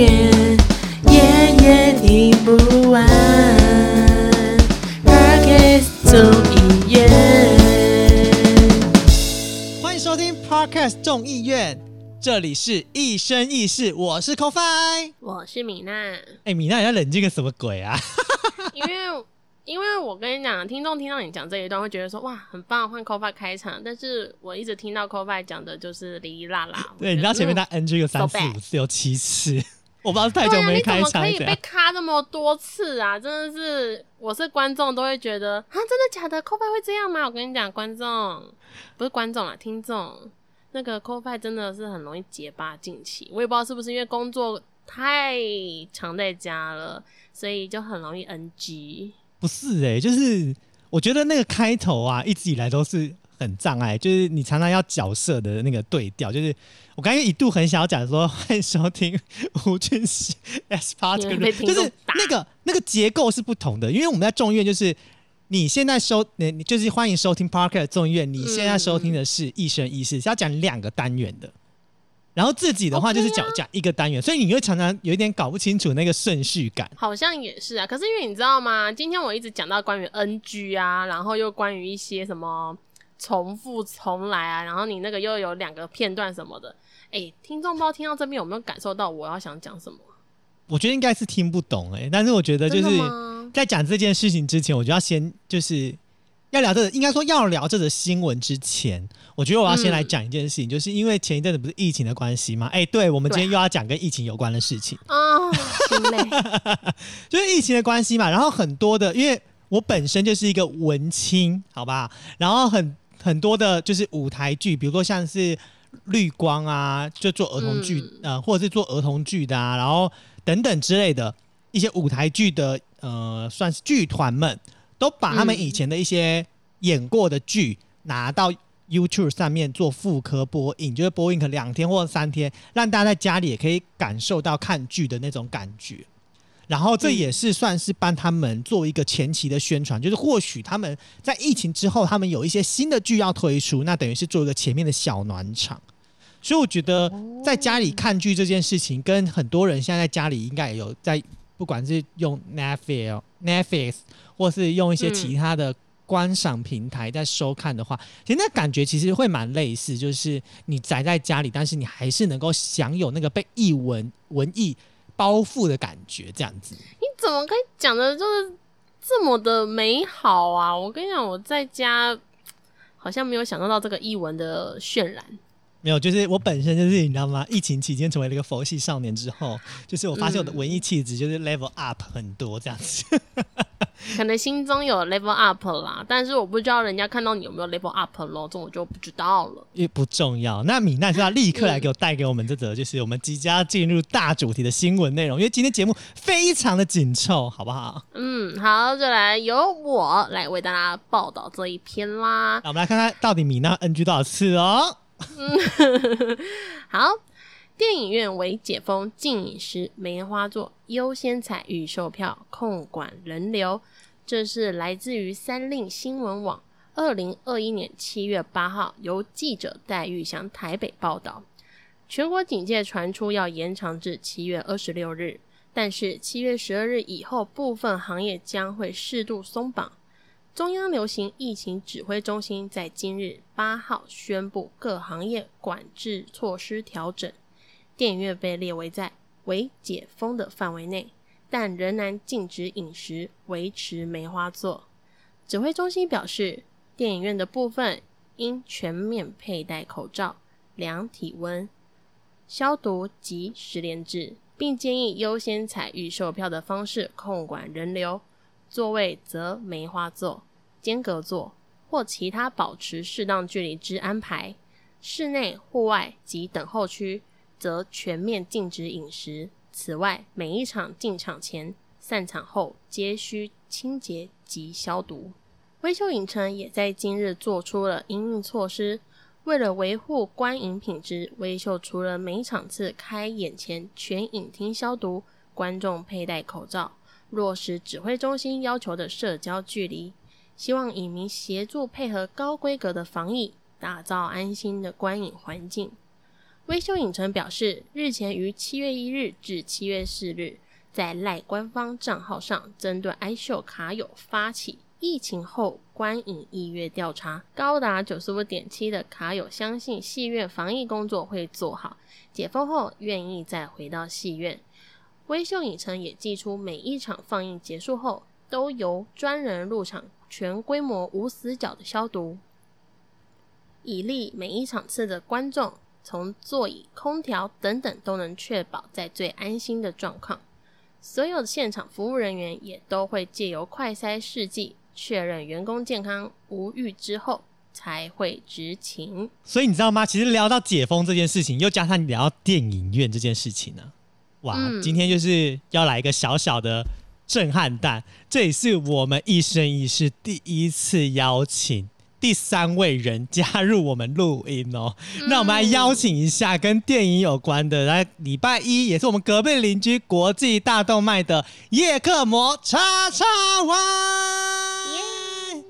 夜夜听不完。Podcast 综艺院，欢迎收听 Podcast 众议院，这里是一生一世，我是 CoFi。我是米娜，哎，米娜，你在冷静个什么鬼啊？因为因为我跟你讲，听众听到你讲这一段会觉得说哇很棒，换 c o f i 开场，但是我一直听到 c o f i 讲的就是哩哩啦啦。对，你知道前面他他 NG 有三四五次，有七次，我不知道是太久没你怎么可以。被卡那么多次啊？真的是，我是观众都会觉得啊，真的假的 f i 会这样吗？我跟你讲，观众不是观众啊，听众那个 f i 真的是很容易结巴近期，我也不知道是不是因为工作太常在家了，所以就很容易 NG。不是哎、就是我觉得那个开头啊，一直以来都是很障碍，就是你常常要角色的那个对调，就是我刚刚一度很想要讲说，欢迎收听 吴俊熙 S 个被听众就是打那个那个结构是不同的，因为我们在众院就是。你现在收，你你就是欢迎收听 Parker 众院。你现在收听的是一生一世，是要讲两个单元的。然后自己的话就是讲讲一个单元，所以你会常常有一点搞不清楚那个顺序感。好像也是啊，可是因为你知道吗？今天我一直讲到关于 NG 啊，然后又关于一些什么重复重来啊，然后你那个又有两个片段什么的，哎，听众不知道听到这边有没有感受到我要想讲什么？我觉得应该是听不懂哎、但是我觉得就是？在讲这件事情之前，我就要先就是要聊这个，应该说要聊这个新闻之前，我觉得我要先来嗯讲一件事情，就是因为前一阵子不是疫情的关系嘛，哎、对我们今天又要讲跟疫情有关的事情，啊，心累，就是疫情的关系嘛，然后很多的，因为我本身就是一个文青，好吧，然后很很多的就是舞台剧，比如说像是绿光啊，就做儿童剧，呃，或者是做儿童剧的啊，然后等等之类的一些舞台剧的，呃，算是剧团们，都把他们嗯以前的一些演过的剧拿到 YouTube 上面做复刻播映，就是播映可两天或三天，让大家在家里也可以感受到看剧的那种感觉。然后这嗯。也是算是帮他们做一个前期的宣传，就是或许他们在疫情之后，他们有一些新的剧要推出，那等于是做一个前面的小暖场。所以我觉得在家里看剧这件事情，跟很多人现在在家里应该也有在，不管是用 Netflix、Netflix，或是用一些嗯。其他的观赏平台在收看的话，其实那感觉其实会蛮类似，就是你宅在家里，但是你还是能够享有那个被译文文艺包覆的感觉，这样子。你怎么可以讲的就是这么的美好啊？我跟你讲，我在家好像没有享受到这个译文的渲染。没有，就是我本身就是你知道吗？疫情期间成为了一个佛系少年之后，就是我发现我的文艺气质就是 level up 很多这样子。可能心中有 level up 啦，但是我不知道人家看到你有没有 level up 咯，这我就不知道了。也不重要。那米娜就要立刻来给我带给我们这则，就是我们即将进入大主题的新闻内容，因为今天节目非常的紧凑，好不好？嗯，好，就来由我来为大家报道这一篇啦。那我们来看看到底米娜 NG 多少次哦。好，电影院为解封禁饮食梅花座优先采预售票，控管人流。这是来自于三令新闻网，二零二一年七月八号由记者戴玉祥台北报道。全国警戒传出要延长至七月二十六日，但是七月十二日以后，部分行业将会适度松绑。中央流行疫情指挥中心在今日八号宣布各行业管制措施调整，电影院被列为在为解封的范围内，但仍然禁止饮食，维持梅花座。指挥中心表示，电影院的部分应全面佩戴口罩、量体温、消毒及实联制，并建议优先采预售票的方式控管人流。座位则梅花座、间隔座或其他保持适当距离之安排。室内、户外及等候区则全面禁止饮食。此外，每一场进场前、散场后皆需清洁及消毒。微秀影城也在今日做出了应应措施，为了维护观影品质，微秀除了每场次开演前全影厅消毒，观众佩戴口罩。落实指挥中心要求的社交距离，希望影迷协助配合高规格的防疫，打造安心的观影环境。微秀影城表示，日前于七月一日至七月四日，在赖官方账号上针对 i 秀卡友发起疫情后观影意愿调查，高达九十五点七的卡友相信戏院防疫工作会做好，解封后愿意再回到戏院。微秀影城也寄出每一场放映结束后，都由专人入场全规模无死角的消毒，以利每一场次的观众从座椅、空调等等都能确保在最安心的状况。所有的现场服务人员也都会借由快筛试剂确认员工健康无虞之后，才会执勤。所以你知道吗？其实聊到解封这件事情，又加上你聊到电影院这件事情呢、哇，嗯今天就是要来一个小小的震撼弹，这也是我们一生一世第一次邀请第三位人加入我们录音哦。那我们来邀请一下跟电影有关的，来礼拜一也是我们隔壁邻居国际大动脉的叶克膜叉叉 Y。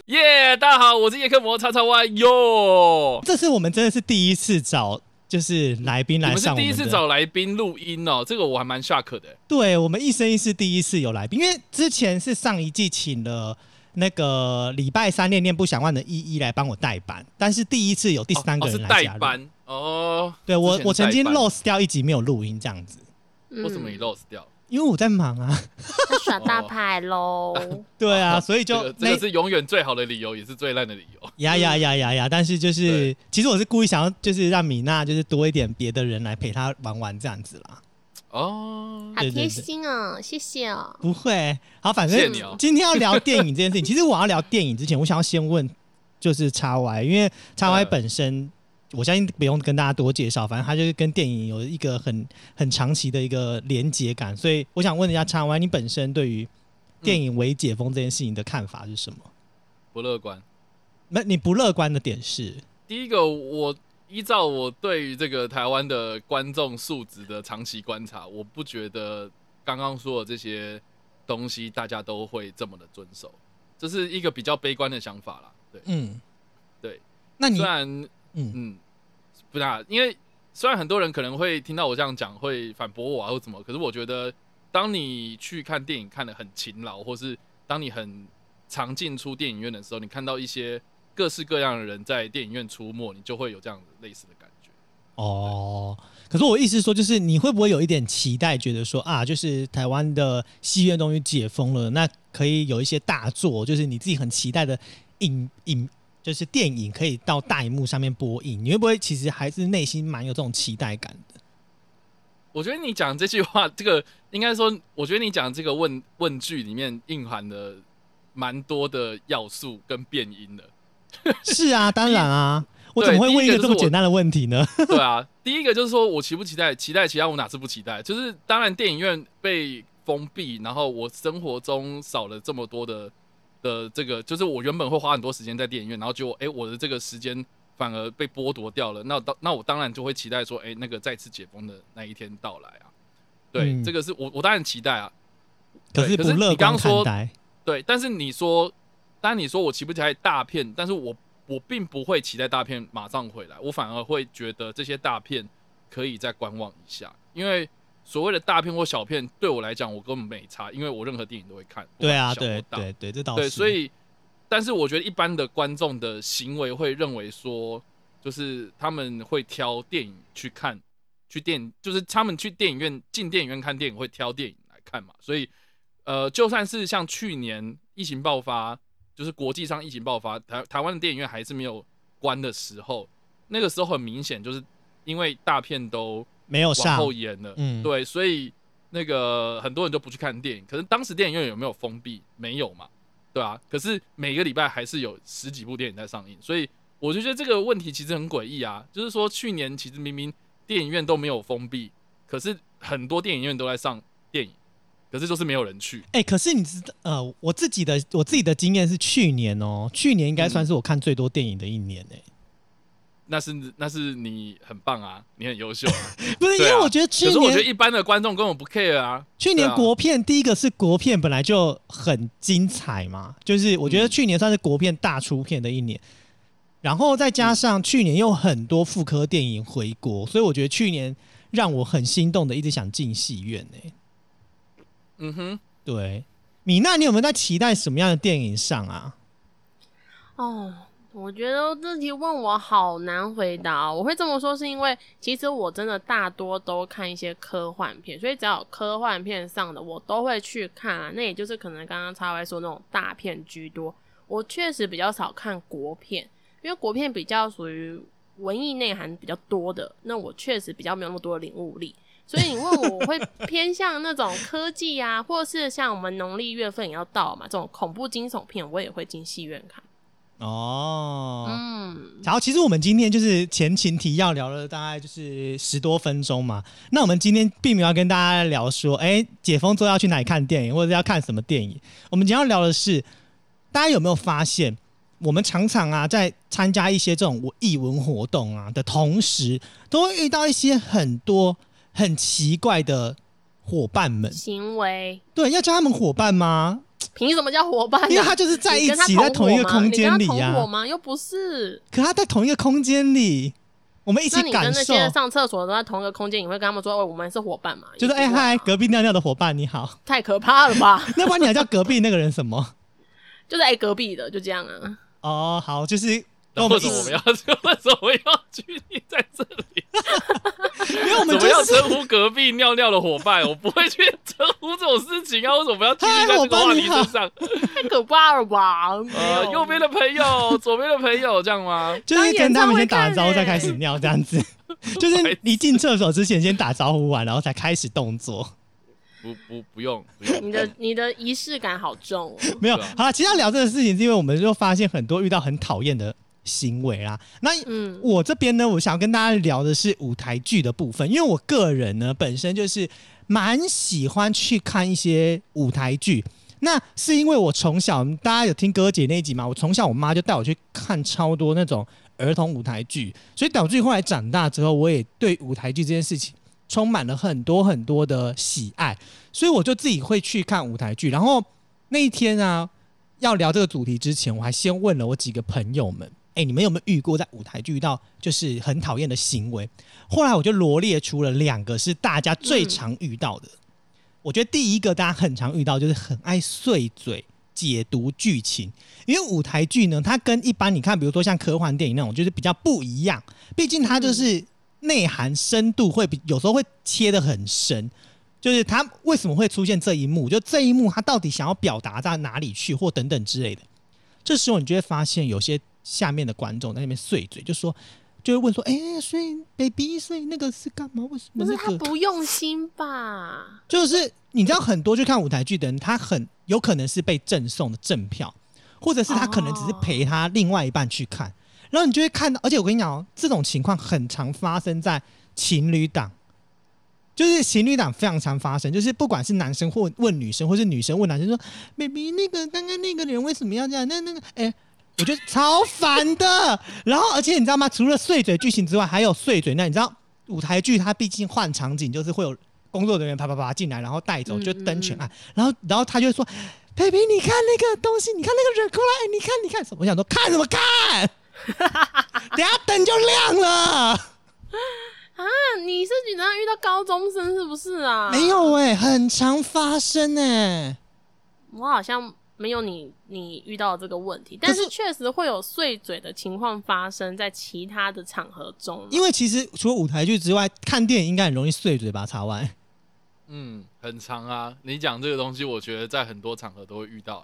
耶大家好，我是叶克膜叉叉 Y 哟。这是我们真的是第一次找就是来宾来上我们是第一次找来宾录音哦，这个我还蛮 shock 的。对我们一生一世第一次有来宾，因为之前是上一季请了那个礼拜三念念不想忘的依依来帮我代班，但是第一次有第三个人来。代班哦。对我我曾经 lost 掉一集没有录音这样子，嗯为什么你 lost 掉？因为我在忙啊。他耍大牌喽？对啊，哦所以就这个这那个是永远最好的理由，也是最烂的理由。呀呀呀呀呀！但是就是其实我是故意想要就是让米娜就是多一点别的人来陪她玩玩这样子啦。哦，好贴心哦，谢谢哦。不会，好，反正今天要聊电影这件事情。其实我要聊电影之前，我想要先问，就是叉 Y，因为叉 Y 嗯本身，我相信不用跟大家多介绍，反正它就是跟电影有一个很很长期的一个连结感，所以我想问一下叉 Y，你本身对于电影为解封这件事情的看法是什么？不乐观。那、你不乐观的点是？第一个，我依照我对于这个台湾的观众素质的长期观察，我不觉得刚刚说的这些东西大家都会这么的遵守，这是一个比较悲观的想法啦。对，嗯，对。那你虽然嗯嗯，不是啊，因为虽然很多人可能会听到我这样讲，会反驳我啊，或怎么，可是我觉得，当你去看电影看得很勤劳，或是当你很常进出电影院的时候，你看到一些各式各样的人在电影院出没，你就会有这样子类似的感觉。哦，可是我意思是说，就是你会不会有一点期待，觉得说啊，就是台湾的戏院终于解封了，那可以有一些大作，就是你自己很期待的影影，就是电影可以到大荧幕上面播映，你会不会其实还是内心蛮有这种期待感的？我觉得你讲这句话，这个应该说，我觉得你讲这个问问句里面蕴含的蛮多的要素跟变音的。是啊，当然啊，我怎么会问一个这么简单的问题呢？对啊，第一个就是说我期不期待，期待其他，我哪次不期待？就是当然电影院被封闭，然后我生活中少了这么多的的这个，就是我原本会花很多时间在电影院，然后结果哎、我的这个时间反而被剥夺掉了。那当那我当然就会期待说，哎、那个再次解封的那一天到来啊。对，嗯这个是我我当然期待啊。可是可是不乐观你刚刚说。对，但是你说，当然你说我期不期待大片，但是我我并不会期待大片马上回来，我反而会觉得这些大片可以再观望一下，因为所谓的大片或小片对我来讲，我根本没差，因为我任何电影都会看。对啊，对对对，这倒对，所以，但是我觉得一般的观众的行为会认为说，就是他们会挑电影去看，去电影就是他们去电影院进电影院看电影会挑电影来看嘛，所以呃，就算是像去年疫情爆发，就是国际上疫情爆发，台台湾的电影院还是没有关的时候，那个时候很明显就是因为大片都往没有上后延了，嗯对，所以那个很多人就不去看电影。可是当时电影院有没有封闭？没有嘛，对啊。可是每个礼拜还是有十几部电影在上映，所以我就觉得这个问题其实很诡异啊。就是说去年其实明明电影院都没有封闭，可是很多电影院都在上电影，可是就是没有人去。哎、可是你知道，呃，我自己的我自己的经验是去年哦，去年应该算是我看最多电影的一年呢、那是那是你很棒啊，你很优秀、啊。不是，因为我觉得去可是我觉得年一般的观众根本不 care 啊。去年国片、第一个是国片本来就很精彩嘛，就是我觉得嗯去年算是国片大出片的一年。然后再加上去年又很多妇科电影回国，所以我觉得去年让我很心动的，一直想进戏院呢、嗯哼，对，米娜，你有没有在期待什么样的电影上啊？哦，我觉得这题问我好难回答哦。我会这么说，是因为其实我真的大多都看一些科幻片，所以只要有科幻片上的，我都会去看啊。那也就是可能刚刚插歪说那种大片居多，我确实比较少看国片，因为国片比较属于文艺内涵比较多的，那我确实比较没有那么多的领悟力。所以你问我，我会 偏向那种科技啊，或者是像我们农历月份也要到嘛，这种恐怖惊悚片，我也会进戏院看。哦，嗯，然后其实我们今天就是前情提要聊了大概就是十多分钟嘛。那我们今天并没有要跟大家聊说，哎，解封之后要去哪里看电影，或者要看什么电影。我们今天要聊的是，大家有没有发现，我们常常啊在参加一些这种艺文活动啊的同时，都会遇到一些很多很奇怪的伙伴们。行为对，要叫他们伙伴吗？凭什么叫伙伴、啊？因为他就是在一起，在同一个空间里你跟他啊同伙吗？又不是。可他在同一个空间里，我们一起感受。那些上厕所都在同一个空间，你会跟他们说：“哦，我们是伙伴嘛？”就是哎嗨，隔壁尿尿的伙伴你好。太可怕了吧？那不然你还叫隔壁那个人什么？就是哎、隔壁的，就这样啊。哦，好，就是跟 那为什么我们要为什么要拘泥在这里？因为我们怎么样就是称呼隔壁尿尿的伙伴？我不会去称呼这种事情啊！为什么要拘泥嗨在这个话题伙伴你好身上？太可怕了吧？没呃，有右边的朋友，左边的朋友，这样吗？就是跟他们先打招呼，再开始尿这样子。就是你进厕所之前先打招呼完，然后才开始动作。不不不用不用，你的你的仪式感好重、哦。没有好了，其实要聊这个事情，是因为我们就发现很多遇到很讨厌的行为啦。那嗯，我这边呢，我想要跟大家聊的是舞台剧的部分，因为我个人呢本身就是蛮喜欢去看一些舞台剧。那是因为我从小，大家有听哥姐那一集嘛？我从小我妈就带我去看超多那种儿童舞台剧，所以导致后来长大之后，我也对舞台剧这件事情充满了很多很多的喜爱，所以我就自己会去看舞台剧。然后那一天啊，要聊这个主题之前，我还先问了我几个朋友们，哎、你们有没有遇过在舞台剧遇到就是很讨厌的行为？后来我就罗列出了两个是大家最常遇到的。我觉得第一个大家很常遇到就是很爱碎嘴解读剧情，因为舞台剧呢，它跟一般你看，比如说像科幻电影那种，就是比较不一样。毕竟它就是内涵深度会比有时候会切的很深，就是它为什么会出现这一幕，就这一幕它到底想要表达到哪里去，或等等之类的。这时候你就会发现有些下面的观众在那边碎嘴，就说。就会问说，哎、所以 baby，所以那个是干嘛？为什么不是？他不用心吧？就是你知道很多去看舞台剧的人，他很有可能是被赠送的赠票，或者是他可能只是陪他另外一半去看，然后你就会看到，而且我跟你讲哦，这种情况很常发生在情侣档，就是情侣档非常常发生，就是不管是男生或问女生，或是女生问男生说，baby 那个刚刚那个人为什么要这样？那那个哎。我觉得超烦的，然后而且你知道吗？除了碎嘴剧情之外，还有碎嘴那你知道舞台剧它毕竟换场景，就是会有工作人员啪啪啪进来，然后带走，嗯就灯全暗，然后然后他就会说：“baby，你看那个东西，你看那个人过来，你看你看什么？”我想说看什么看？等下灯就亮了。啊你是经常遇到高中生是不是啊？没，有哎、很常发生哎、我好像没有你你遇到这个问题，但是确实会有碎嘴的情况发生在其他的场合中。因为其实除了舞台剧之外，看电影应该很容易碎嘴吧？插外。嗯，很长啊。你讲这个东西，我觉得在很多场合都会遇到。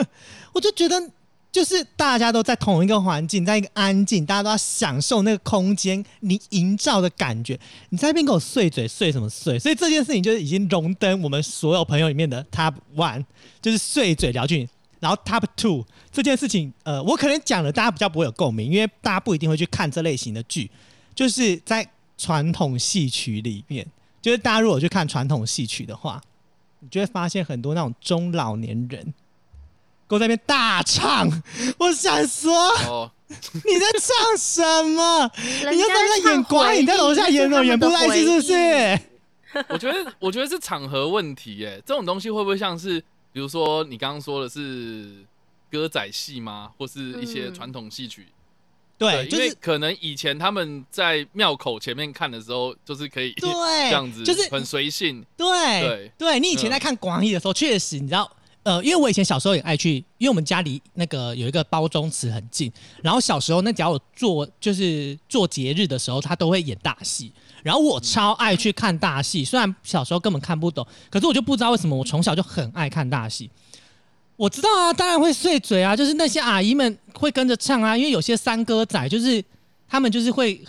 我就觉得，就是大家都在同一个环境，在一个安静，大家都要享受那个空间你营造的感觉。你在那边跟我碎嘴，碎什么碎？所以这件事情就是已经荣登我们所有朋友里面的 top one，就是碎嘴聊剧。然后 top two 这件事情，呃，我可能讲了，大家比较不会有共鸣，因为大家不一定会去看这类型的剧。就是在传统戏曲里面，就是大家如果去看传统戏曲的话，你就会发现很多那种中老年人。给我在那边大唱，我想说哦，你在唱什么？你又在那演国语，你在楼下演什么？演不来戏是不是？我觉得，我觉得是场合问题耶。这种东西会不会像是，比如说你刚刚说的是歌仔戏吗？或是一些嗯传统戏曲？对，因为可能以前他们在庙口前面看的时候，就是可以对这样子，就是很随性。对对你以前在看广义的时候，确实你知道，呃，因为我以前小时候也爱去，因为我们家离那个有一个包中祠很近，然后小时候那只要有做就是做节日的时候，他都会演大戏，然后我超爱去看大戏，虽然小时候根本看不懂，可是我就不知道为什么我从小就很爱看大戏。我知道啊，当然会碎嘴啊，就是那些阿姨们会跟着唱啊，因为有些三哥仔就是他们就是会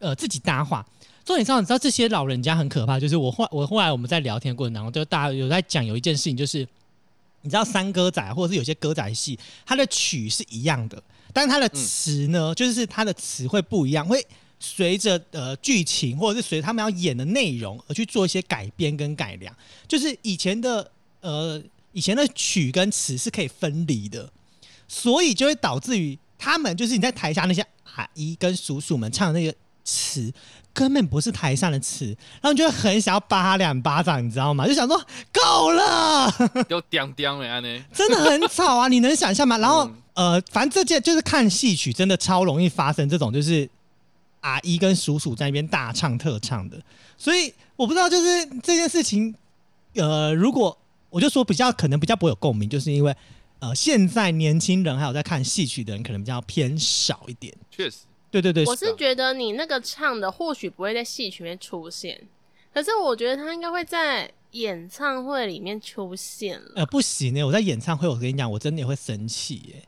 呃自己搭话。重点上，你知道这些老人家很可怕，就是我后我后来我们在聊天过程当中，就大家有在讲有一件事情，就是你知道三歌仔或者是有些歌仔戏，它的曲是一样的，但是它的词呢，就是它的词会不一样，会随着呃剧情或者是随着他们要演的内容而去做一些改编跟改良。就是以前的呃以前的曲跟词是可以分离的，所以就会导致于他们就是你在台下那些阿姨跟叔叔们唱的那个词。根本不是台上的词，然后你就会很想要扒他两巴掌，你知道吗？就想说够了，就叮叮的安呢。真的很吵啊！你能想象吗？然后嗯呃，反正这件就是看戏曲，真的超容易发生这种，就是阿姨跟叔叔在那边大唱特唱的。所以我不知道，就是这件事情，呃，如果我就说比较可能比较不会有共鸣，就是因为呃，现在年轻人还有在看戏曲的人，可能比较偏少一点。确实，对对对，我是觉得你那个唱的或许不会在戏曲里面出现，可是我觉得他应该会在演唱会里面出现了。呃不行呢、我在演唱会，我跟你讲，我真的也会生气耶、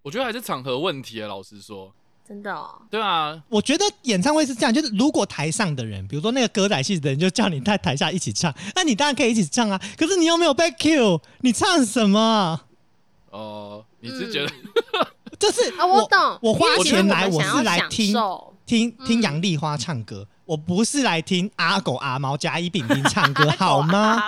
我觉得还是场合问题啊。老实说，真的哦，对啊，我觉得演唱会是这样，就是如果台上的人，比如说那个歌仔戏的人，就叫你在台下一起唱，那你当然可以一起唱啊。可是你又没有被 Q，你唱什么？哦，你是觉得就是啊，我懂，我花钱来，我是来听听听嗯杨丽花唱歌，我不是来听阿狗阿猫甲乙丙丁唱歌，好吗？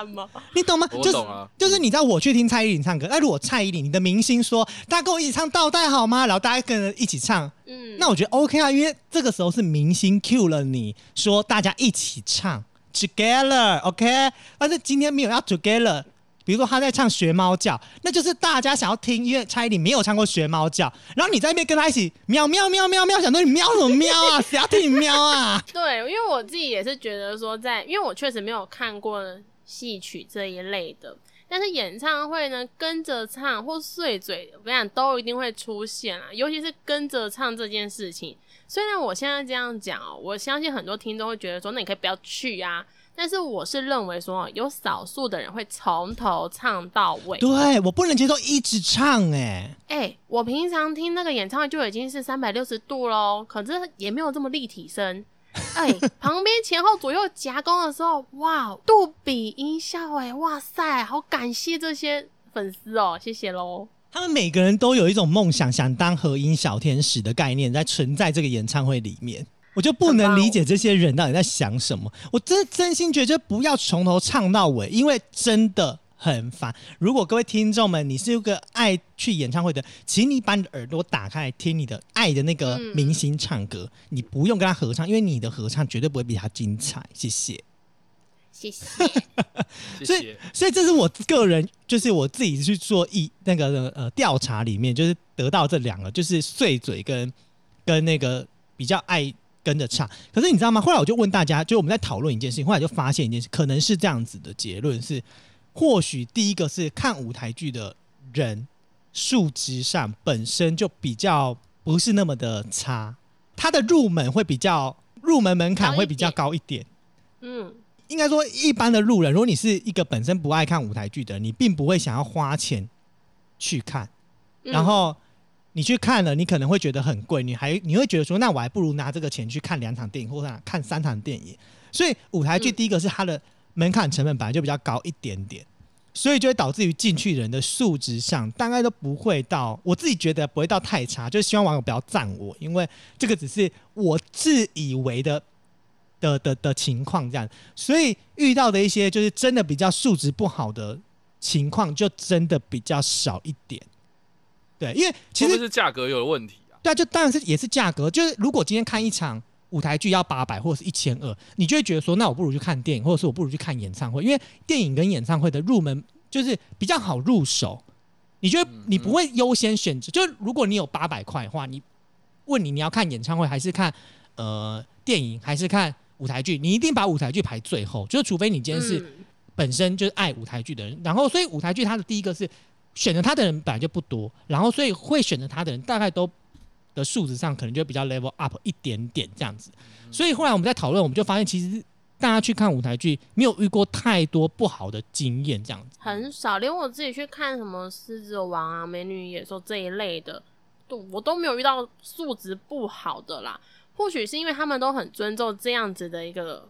你懂吗？就是我懂啊就是你知道我去听蔡依林唱歌，那如果蔡依林你的明星说大家跟我一起唱倒带好吗？然后大家跟着一起唱，嗯，那我觉得 OK 啊，因为这个时候是明星 Q 了你，说大家一起唱 together，OK、但是今天没有要 together，比如说他在唱学猫叫，那就是大家想要听，因为蔡依林没有唱过学猫叫，然后你在那边跟他一起喵喵喵喵喵，想说你喵什么喵啊？谁要听你喵啊？对，因为我自己也是觉得说在，因为我确实没有看过戏曲这一类的，但是演唱会呢，跟着唱或碎嘴，我跟你讲都一定会出现啊，尤其是跟着唱这件事情。虽然我现在这样讲哦，我相信很多听众会觉得说，那你可以不要去啊。但是我是认为说，有少数的人会从头唱到尾。对我不能接受一直唱哎、哎、我平常听那个演唱会就已经是三百六十度喽，可是也没有这么立体声。哎、旁边前后左右夹攻的时候，哇，杜比音效，哎，哇塞，好感谢这些粉丝哦，谢谢喽。他们每个人都有一种梦想，想当和音小天使的概念，在存在这个演唱会里面。我就不能理解这些人到底在想什么。我真真心觉得不要从头唱到尾，因为真的很烦。如果各位听众们，你是一个爱去演唱会的，请你把你的耳朵打开来听你的爱的那个嗯明星唱歌，你不用跟他合唱，因为你的合唱绝对不会比他精彩。谢谢。谢谢。所以谢谢。所以这是我个人，就是我自己去做一那个呃调查里面，就是得到这两个，就是碎嘴跟跟那个比较爱跟着唱。可是你知道吗？后来我就问大家，就我们在讨论一件事情，后来就发现一件事，可能是这样子的结论是：或许第一个是看舞台剧的人数值上本身就比较不是那么的差，他的入门会比较入门门槛会比较高一点。嗯，应该说，一般的路人，如果你是一个本身不爱看舞台剧的人，你并不会想要花钱去看。嗯然后你去看了，你可能会觉得很贵，你还你会觉得说，那我还不如拿这个钱去看两场电影，或者看三场电影。所以舞台剧第一个是它的门槛成本本来就比较高一点点，所以就会导致于进去人的素质上大概都不会到，我自己觉得不会到太差，就是希望网友不要赞我，因为这个只是我自以为的。的的的情况这样，所以遇到的一些就是真的比较素质不好的情况，就真的比较少一点。对，因为其实是价格有问题啊？对啊，就当然是也是价格。就是如果今天看一场舞台剧要八百或者是一千二，你就会觉得说，那我不如去看电影，或者是我不如去看演唱会，因为电影跟演唱会的入门就是比较好入手。你就会嗯你不会优先选择，就是如果你有八百块的话，你问你你要看演唱会还是看呃电影还是看舞台剧，你一定把舞台剧排最后，就是除非你今天是嗯本身就是爱舞台剧的人，然后所以舞台剧它的第一个是选择他的人本来就不多，然后所以会选择他的人大概都的数值上可能就比较 level up 一点点这样子，所以后来我们在讨论，我们就发现其实大家去看舞台剧没有遇过太多不好的经验这样子。很少，连我自己去看什么《狮子王》啊、《美女野兽》这一类的，都我都没有遇到素质不好的啦。或许是因为他们都很尊重这样子的一个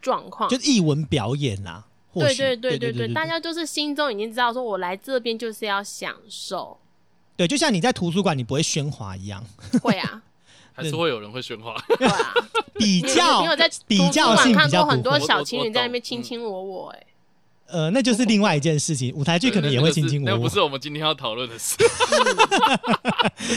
状况，就是艺文表演啦。或对许对对对对对，大家就是心中已经知道，说我来这边就是要享受，对，就像你在图书馆你不会喧哗一样，会啊，还是会有人会喧哗。对啊。比较你有在比较性看过很。多小情侣在那边卿卿我我、哎、呃，那就是另外一件事情。舞台剧可能也会卿卿我我那不，是我们今天要讨论的事。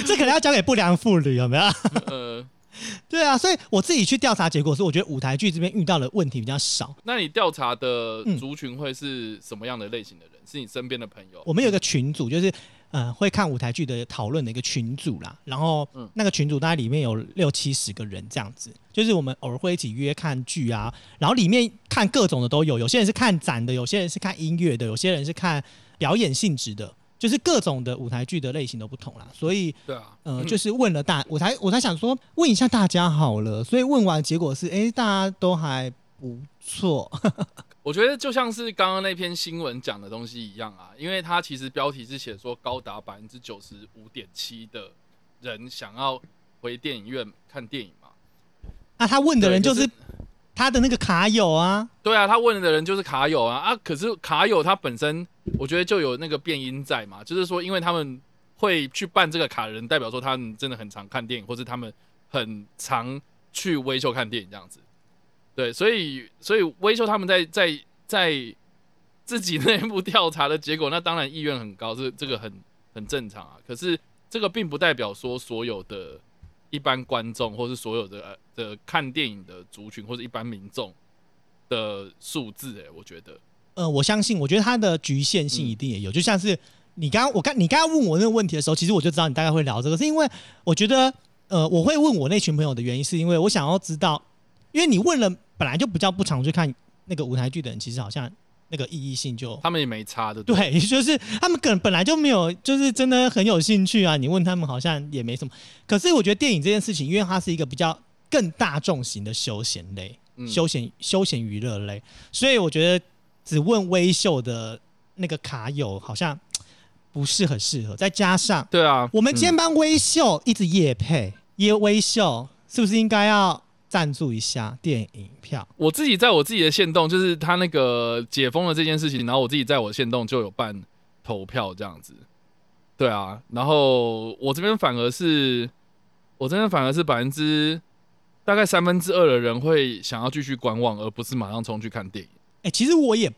这可能要交给不良妇女，有没有？呃，对啊，所以我自己去调查结果是，我觉得舞台剧这边遇到的问题比较少。那你调查的嗯族群会是什么样的类型的人？是你身边的朋友？我们有一个群组，就是呃会看舞台剧的讨论的一个群组啦。然后嗯那个群组大概里面有六七十个人这样子，就是我们偶尔会一起约看剧啊，然后里面看各种的都有，有些人是看展的，有些人是看音乐的，有些人是看表演性质的，就是各种的舞台剧的类型都不同啦。所以对啊，呃，就是问了大，我才我才想说问一下大家好了。所以问完结果是，哎、大家都还不错。我觉得就像是刚刚那篇新闻讲的东西一样啊，因为它其实标题是写说高达百分之九十五点七的人想要回电影院看电影嘛。啊，他问的人就是他的那个卡友啊，对啊，他问的人就是卡友啊啊！可是卡友他本身，我觉得就有那个变音在嘛，就是说，因为他们会去办这个卡的人，代表说他们真的很常看电影，或是他们很常去微秀看电影这样子。对，所以所以微秀他们在在在自己内部调查的结果，那当然意愿很高，这这个很很正常啊。可是这个并不代表说所有的一般观众，或是所有的呃的看电影的族群，或者一般民众的数字，哎，我觉得，呃，我相信，我觉得它的局限性嗯一定也有，就像是你刚刚我刚你刚刚问我那个问题的时候，其实我就知道你大概会聊这个，是因为我觉得呃，我会问我那群朋友的原因，是因为我想要知道，因为你问了本来就比较不常去看那个舞台剧的人，其实好像那个意义性就他们也没差的，对，对，就是他们可能本来就没有，就是真的很有兴趣啊。你问他们好像也没什么。可是我觉得电影这件事情，因为它是一个比较更大众型的休闲类、嗯休闲休闲娱乐类，所以我觉得只问微秀的那个卡友好像不是很适合。再加上对啊，我们今天嗯帮微秀一直夜配，夜微秀是不是应该要赞助一下电影票？我自己在我自己的线动，就是他那个解封了这件事情，然后我自己在我的线动就有办投票这样子，对啊，然后我这边反而是，我这边反而是百分之大概三分之二的人会想要继续观望，而不是马上冲去看电影。哎、其实我也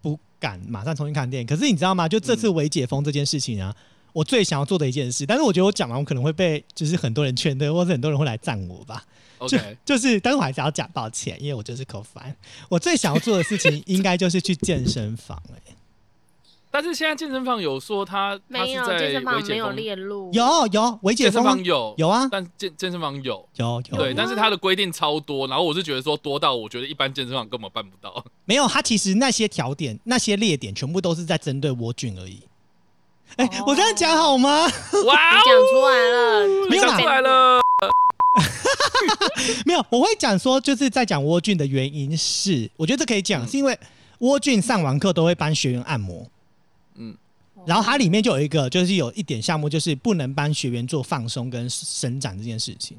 不敢马上冲去看电影，可是你知道吗？就这次微解封这件事情啊，我最想要做的一件事，但是我觉得我讲完，我可能会被就是很多人劝退，或者很多人会来赞我吧。就 OK，就是，但是我还是要讲抱歉，因为我就是口烦。我最想要做的事情，应该就是去健身房、哎，但是现在健身房有说他他没有健身房没有列入，有有维解健身房有有啊，但健健身房有。有有对，但是它的规定超多，然后我是觉得说多到我觉得一般健身房根本办不到。没有？它其实那些条点、那些列点，全部都是在针对蜗菌而已。哎、哦我这样讲好吗？哇你哦，讲出来了，没有讲出来了，没有，我会讲说，就是在讲蜗菌的原因是，我觉得这可以讲，嗯。是因为蜗菌上完课都会帮学员按摩，嗯，然后它里面就有一个，就是有一点项目，就是不能帮学员做放松跟伸展这件事情。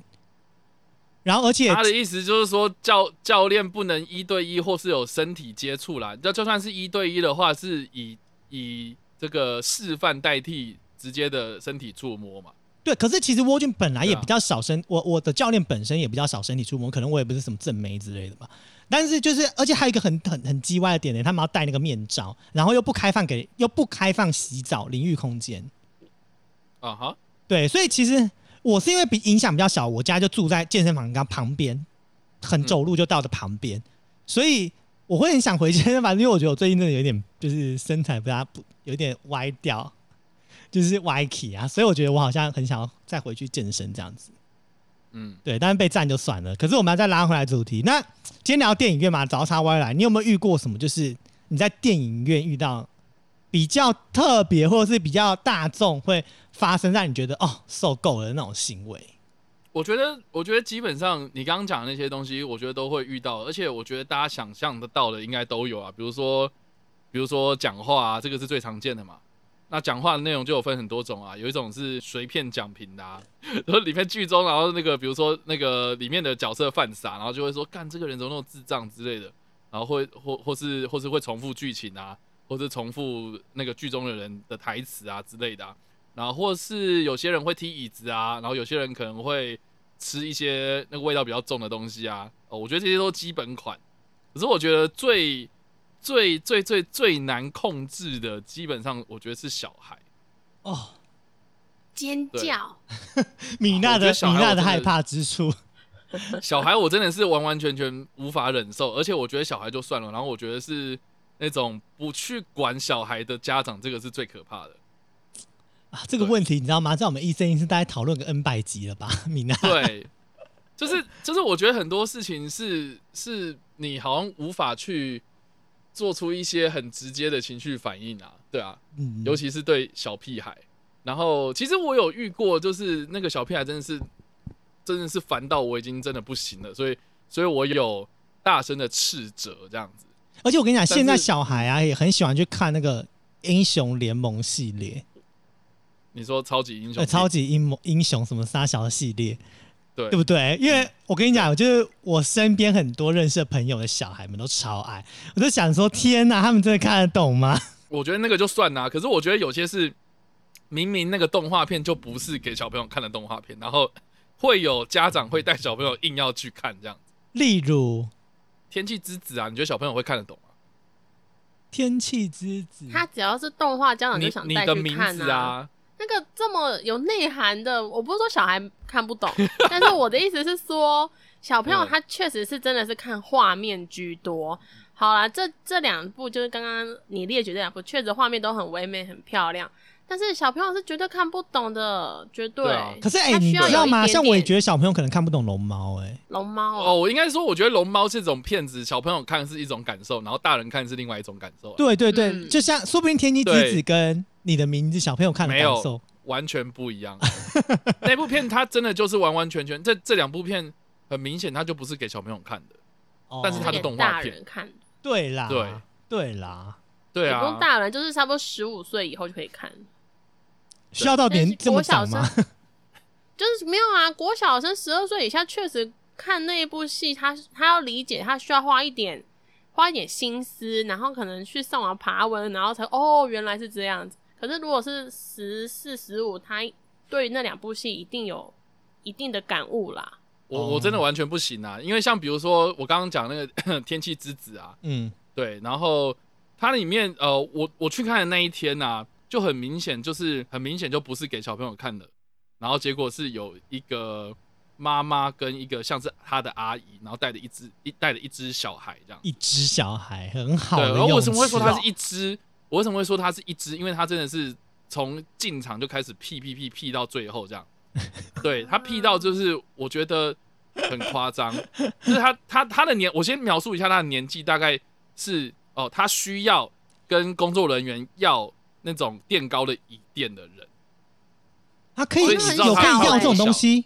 然后，而且他的意思就是说教教练不能一对一或是有身体接触啦，那就算是一对一的话，是以以这个示范代替直接的身体触摸嘛。对，可是其实沃俊本来也比较少身，我我的教练本身也比较少身体触摸，可能我也不是什么正妹之类的吧。但是就是，而且还有一个很很很叽歪的点呢，他们要戴那个面罩，然后又不开放给又不开放洗澡淋浴空间。啊哈，对，所以其实我是因为比影响比较小，我家就住在健身房刚旁边，很走路就到的旁边，所以我会很想回健身房，因为我觉得我最近真的有点就是身材不大不有点歪掉，就是歪起啊，所以我觉得我好像很想要再回去健身这样子。嗯，对，但是被赞就算了。可是我们要再拉回来主题，那今天聊电影院嘛，早叉歪来，你有没有遇过什么？就是你在电影院遇到比较特别或者是比较大众会发生让你觉得哦受够了的那种行为？我觉得，我觉得基本上你刚刚讲的那些东西，我觉得都会遇到，而且我觉得大家想象得到的应该都有啊。比如说，比如说讲话啊，这个是最常见的嘛。那讲话的内容就有分很多种啊，有一种是随便讲评的，啊，然后里面剧中，然后那个比如说那个里面的角色犯傻，然后就会说干这个人怎么那么智障之类的，然后会或或是或是会重复剧情啊，或是重复那个剧中的人的台词啊之类的啊。然后或是有些人会踢椅子啊，然后有些人可能会吃一些那个味道比较重的东西啊。哦，我觉得这些都基本款。可是我觉得最最最最最难控制的，基本上我觉得是小孩。哦，尖叫，米娜的米娜的的害怕之处，小孩我真的是完完全全无法忍受，而且我觉得小孩就算了，然后我觉得是那种不去管小孩的家长，这个是最可怕的。啊，这个问题你知道吗？在我们一生一世大概讨论个 N 百集了吧，米娜。对，就是就是，我觉得很多事情是是你好像无法去做出一些很直接的情绪反应啊，对啊，嗯尤其是对小屁孩。然后其实我有遇过，就是那个小屁孩真的是真的是烦到我已经真的不行了，所以所以我有大声的斥责这样子。而且我跟你讲，现在小孩啊也很喜欢去看那个英雄联盟系列，你说超级英雄呃，超级英雄英雄什么沙小的系列，对对不对？因为我跟你讲，就是我身边很多认识的朋友的小孩们都超爱，我就想说，天哪，他们真的看得懂吗？我觉得那个就算啦、可是我觉得有些是明明那个动画片就不是给小朋友看的动画片，然后会有家长会带小朋友硬要去看这样子。例如《天气之子啊，你觉得小朋友会看得懂吗？天气之子》，他只要是动画，家长就你想带你的名去看字啊，那个这么有内涵的，我不是说小孩看不懂，但是我的意思是说，小朋友嗯他确实是真的是看画面居多。好啦，这这两部就是刚刚你列举这两部，确实画面都很唯美、很漂亮，但是小朋友是绝对看不懂的，绝对。对啊。可是哎、你他需要知道吗？有一点像我也点觉得小朋友可能看不懂龙猫、哎，龙猫哦，我应该说，我觉得龙猫这种片子，小朋友看是一种感受，然后大人看是另外一种感受啊，对对对，嗯。就像说不定天气之子对跟你的名字，小朋友看的没有感受，完全不一样。那部片它真的就是完完全全，这这两部片很明显，它就不是给小朋友看的。哦。但是它的给动画片。大人看，对啦，对。对啦，对也不用啊，大人，就是差不多十五岁以后就可以看。需要到年这么长吗？就是没有啊，国小生十二岁以下确实看那一部戏，他他要理解，他需要花一点花一点心思，然后可能去上网爬文，然后才哦原来是这样子。可是如果是十四十五，他对于那两部戏一定有一定的感悟啦。哦我我真的完全不行啊，因为像比如说我刚刚讲那个 《天气之子》啊，嗯，对，然后它里面呃，我我去看的那一天啊，就很明显，就是很明显就不是给小朋友看的，然后结果是有一个妈妈跟一个像是她的阿姨，然后带着一只一带着一只小孩这样。一只小孩很好对，的然后为什么会说它是一只？我为什么会说它是一只？因为它真的是从进场就开始屁屁屁屁到最后这样。对，它屁到就是我觉得很夸张，就是他他他的年，我先描述一下他的年纪，大概是哦，他需要跟工作人员要那种垫高的椅垫的人。他可以有可以要这种东西，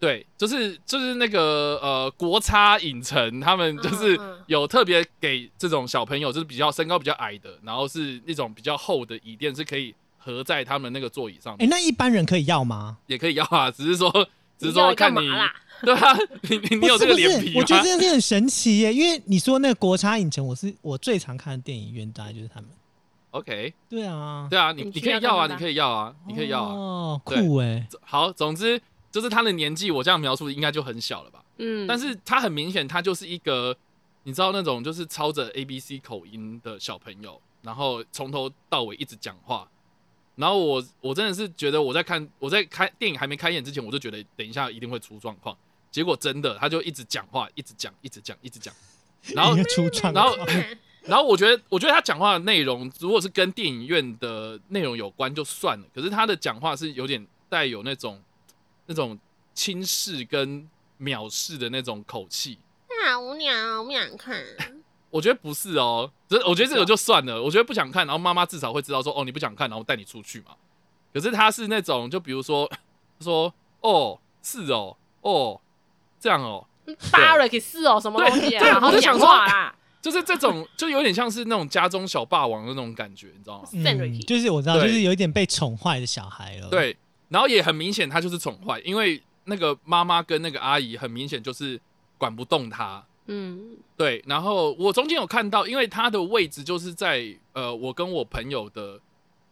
对，就是就是那个呃国差影城，他们就是有特别给这种小朋友，就是比较身高比较矮的，然后是那种比较厚的椅垫，是可以合在他们那个座椅上哎、面，那一般人可以要吗？也可以要啊，只是说只是说看你？对啊，你你你有这个不是不是，脸皮吗？我觉得这件事很神奇耶，因为你说那个国差影城，我是我最常看的电影院，大概就是他们。OK，对啊，对啊，你你可以要啊，你可以要啊，你可以要啊。哦，对酷哎，好，总之就是他的年纪，我这样描述应该就很小了吧？嗯，但是他很明显，他就是一个你知道那种就是操着 A B C 口音的小朋友，然后从头到尾一直讲话。然后我我真的是觉得我在看我在开电影还没开演之前，我就觉得等一下一定会出状况。结果真的，他就一直讲话，一直讲，一直讲，一直讲。然后 出状然后况然后我觉得，我觉得他讲话的内容，如果是跟电影院的内容有关就算了，可是他的讲话是有点带有那种那种轻视跟藐视的那种口气。好无聊，我不想看。我觉得不是哦，这我觉得这个就算了。我觉得不想看，然后妈妈至少会知道说，哦，你不想看，然后带你出去嘛。可是他是那种，就比如说说，哦，是哦，哦，这样哦，巴瑞克是哦，什么东西啊？好我就想讲话啦。就是这种，就有点像是那种家中小霸王的那种感觉，你知道吗？嗯就是我知道，就是有一点被宠坏的小孩了。，对，然后也很明显他就是宠坏，因为那个妈妈跟那个阿姨很明显就是管不动他。嗯，对，然后我中间有看到，因为他的位置就是在呃我跟我朋友的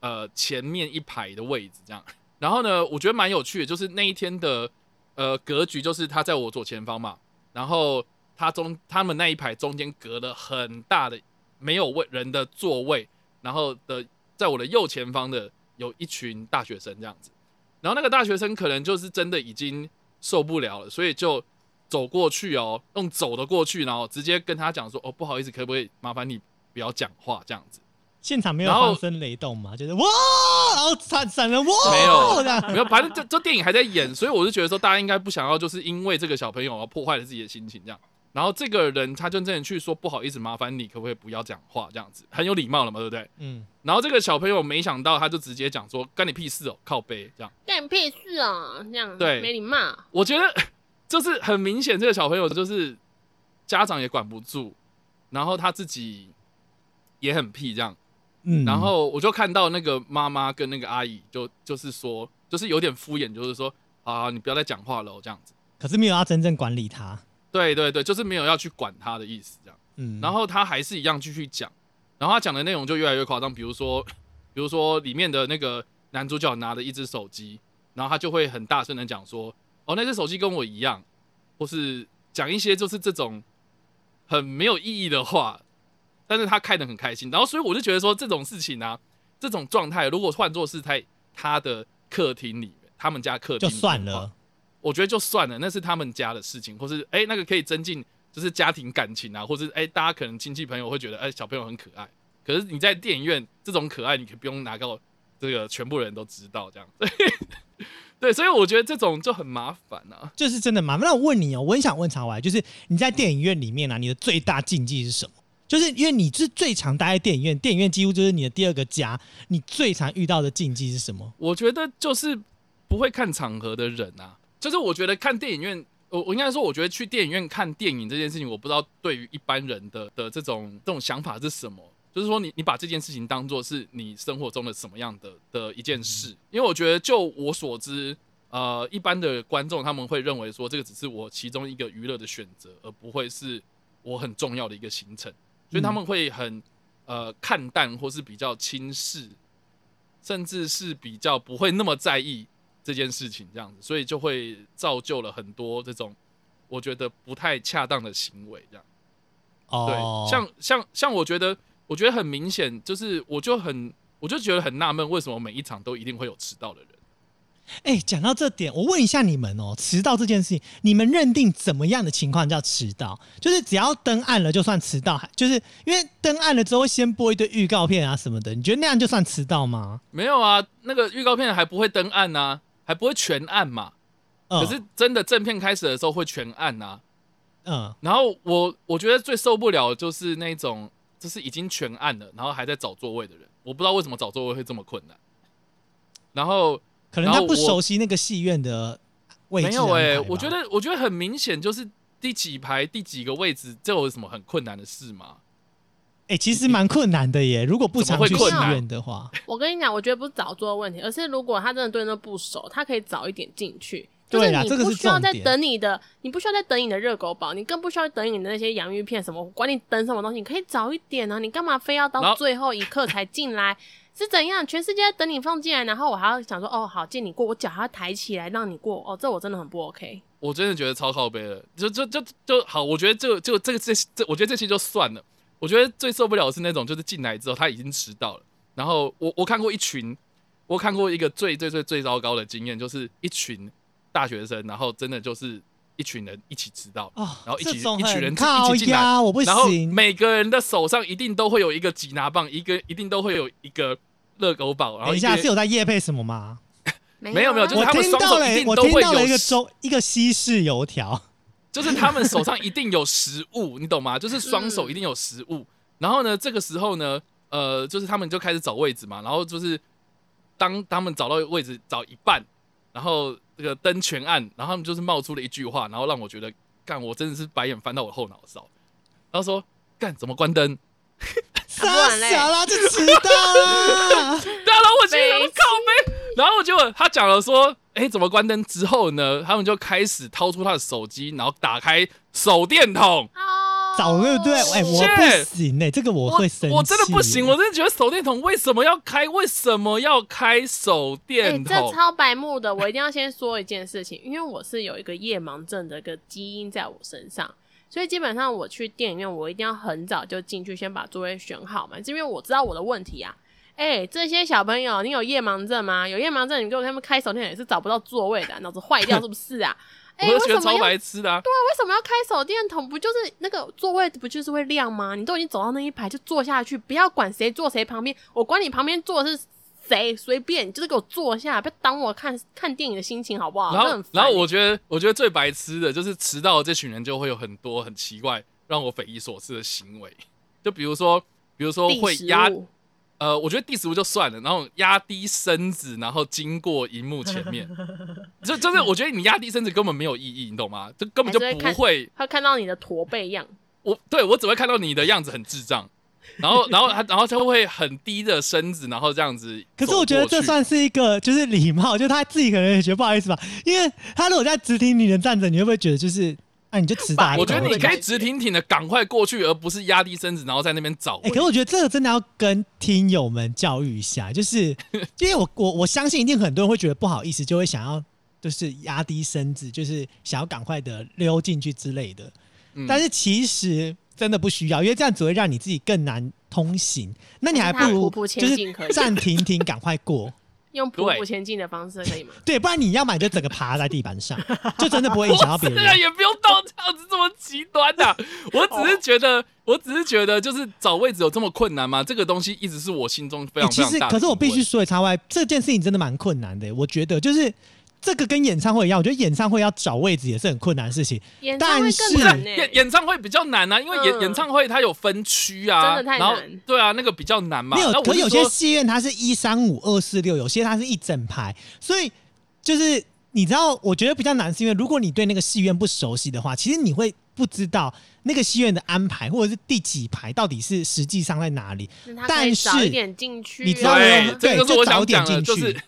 呃前面一排的位置这样。然后呢，我觉得蛮有趣的，就是那一天的呃格局，就是他在我左前方嘛，然后他中他们那一排中间隔了很大的没有位人的座位，然后的在我的右前方的有一群大学生这样子。然后那个大学生可能就是真的已经受不了了，所以就走过去哦，用走的过去，然后直接跟他讲说：“哦，不好意思，可不可以麻烦你不要讲话这样子现场没有然后放声雷动嘛，就是哇，然后闪闪了哇，没有这样？”没有，反正这这电影还在演，所以我就觉得说，大家应该不想要就是因为这个小朋友而破坏了自己的心情这样。然后这个人他就真的去说：“不好意思，麻烦你可不可以不要讲话这样子，很有礼貌了嘛，对不对嗯，？”然后这个小朋友没想到，他就直接讲说：“干你屁事哦，靠背这样。”干你屁事哦，这样对没礼貌。我觉得就是很明显，这个小朋友就是家长也管不住，然后他自己也很屁这样。嗯，然后我就看到那个妈妈跟那个阿姨就就是说，就是有点敷衍，就是说啊，你不要再讲话了哦这样子。可是没有要真正管理他，对对对，就是没有要去管他的意思这样。嗯，然后他还是一样继续讲，然后他讲的内容就越来越夸张，比如说，比如说里面的那个男主角拿着一只手机，然后他就会很大声的讲说，哦，那只手机跟我一样，或是讲一些就是这种很没有意义的话，但是他开的很开心，然后所以我就觉得说这种事情啊，这种状态如果换作是在他的客厅里面，他们家客厅就算了，我觉得就算了，那是他们家的事情，或是哎、那个可以增进就是家庭感情啊，或是哎、大家可能亲戚朋友会觉得哎、小朋友很可爱，可是你在电影院这种可爱，你可不用拿到这个全部人都知道这样，对 对，所以我觉得这种就很麻烦啊。就是真的麻烦。那我问你哦，我很想问常怀，就是你在电影院里面啊，你的最大禁忌是什么？就是因为你是最常待在电影院，电影院几乎就是你的第二个家，你最常遇到的禁忌是什么？我觉得就是不会看场合的人啊，就是我觉得看电影院，我我应该说，我觉得去电影院看电影这件事情，我不知道对于一般人的的这种这种想法是什么。就是说你，你把这件事情当做是你生活中的什么样的的一件事？因为我觉得，就我所知，呃，一般的观众他们会认为说，这个只是我其中一个娱乐的选择，而不会是我很重要的一个行程，所以他们会很呃看淡或是比较轻视甚至是比较不会那么在意这件事情，这样子，所以就会造就了很多这种我觉得不太恰当的行为，这样。哦，对，像像像，我觉得我觉得很明显，就是我就很我就觉得很纳闷，为什么每一场都一定会有迟到的人？哎，讲到这点，我问一下你们哦，迟到这件事情，你们认定怎么样的情况叫迟到？就是只要灯暗了就算迟到，还就是因为灯暗了之后会先播一堆预告片啊什么的，你觉得那样就算迟到吗？没有啊，那个预告片还不会登暗呐、还不会全暗嘛。嗯、可是真的正片开始的时候会全暗呐、嗯，然后我我觉得最受不了的就是那种就是已经全暗了，然后还在找座位的人，我不知道为什么找座位会这么困难。然后可能他不熟悉那个戏院的位置没有哎、我觉得我觉得很明显就是第几排第几个位置，这有什么很困难的事吗？哎、其实蛮困难的耶。如果不常会困难院的话，我跟你讲，我觉得不是早做的问题，而是如果他真的对那不熟，他可以早一点进去。就是你对啦这个是不需要再等你的，你不需要再等你的热狗堡，你更不需要等你的那些洋芋片什么，管你等什么东西，你可以早一点啊！你干嘛非要到最后一刻才进来？是怎样？全世界等你放进来，然后我还要想说，哦，好借你过，我脚还要抬起来让你过，哦，这我真的很不 OK。我真的觉得超靠背了，就就就就好。我觉得这个就这个这这，我觉得这些就算了。我觉得最受不了的是那种，就是进来之后他已经迟到了，然后我我看过一群，我看过一个最最最最糟糕的经验，就是一群大学生，然后真的就是一群人一起迟到，哦，然后一起一群人一起进来，我不然后。每个人的手上一定都会有一个吉拿棒，一个一定都会有一个热狗堡，然后等一下是有在夜配什么吗？没有没有就是我他们双手听到了一定，都会我听到了有一个中一个西式油条，就是他们手上一定有食物，你懂吗？就是双手嗯一定有食物。然后呢，这个时候呢，呃，就是他们就开始找位置嘛。然后就是当他们找到位置找一半，然后这个灯全暗，然后他们就是冒出了一句话，然后让我觉得，干，我真的是白眼翻到我后脑勺。然后说，干，怎么关灯？傻然嘞小啦，就迟到了。对啊，然后我心里想说北靠背，然后结果他讲了说，哎，怎么关灯之后呢，他们就开始掏出他的手机，然后打开手电筒。哦，早对不对？哎、我不行哎、这个我会生气、我真的不行，我真的觉得手电筒为什么要开？为什么要开手哎、电筒？这超白目的！我一定要先说一件事情，因为我是有一个夜盲症的一个基因在我身上，所以基本上我去电影院，我一定要很早就进去，先把座位选好嘛，是因为我知道我的问题啊。哎、这些小朋友，你有夜盲症吗？有夜盲症，你给我他们开手电筒也是找不到座位的啊、脑子坏掉是不是啊？哎、我觉得超什么要白痴的、啊。为什么要开手电筒？不就是那个座位不就是会亮吗？你都已经走到那一排就坐下去，不要管谁坐谁旁边，我管你旁边坐的是谁，随便，你就是给我坐下，不要挡我看看电影的心情好不好？然后我觉得，我觉得最白痴的就是迟到的这群人就会有很多很奇怪、让我匪夷所思的行为，就比如说，比如说会压五呃，我觉得第十步就算了，然后压低身子，然后经过荧幕前面，就就是我觉得你压低身子根本没有意义，你懂吗？就根本就不会，他看到你的驼背样，我对我只会看到你的样子很智障，然后然后他然后他会很低的身子，然后这样子。可是我觉得这。算是一个就是礼貌，就他自己可能也觉得不好意思吧，因为他如果在直挺挺的站着，你会不会觉得就是啊你就迟到？我觉得你可以直直挺挺的赶快过去，而不是压低身子，然后在那边找位。哎、可是我觉得这个真的要跟听友们教育一下，就是 因为我我我相信一定很多人会觉得不好意思，就会想要就是压低身子，就是想要赶快的溜进去之类的。嗯但是其实真的不需要，因为这样只会让你自己更难通行。那你还不如就是匍匐前进可以暂停停，赶快过。用匍匐前进的方式可以吗？对，不然你要买就整个爬在地板上，就真的不会影响到别这个人。也不用到这样子这么极端的、我只是觉得，我只是觉得，就是找位置有这么困难吗？这个东西一直是我心中非欸其实常非常大，的疑问。可是我必须说，插外这件事情真的蛮困难的。我觉得就是这个跟演唱会一样，我觉得演唱会要找位置也是很困难的事情。演唱会更但是难呢、演演唱会比较难啊，因为演、嗯演唱会它有分区啊，真的太然后难对啊，那个比较难嘛。没有，可有些说戏院它是一三五二四六，有些它是一整排，所以就是你知道，我觉得比较难，是因为如果你对那个戏院不熟悉的话，其实你会不知道那个戏院的安排或者是第几排到底是实际上在哪里。但是早一点进去啊，你知道我对有，这个就是我想讲的，对就早点进去就是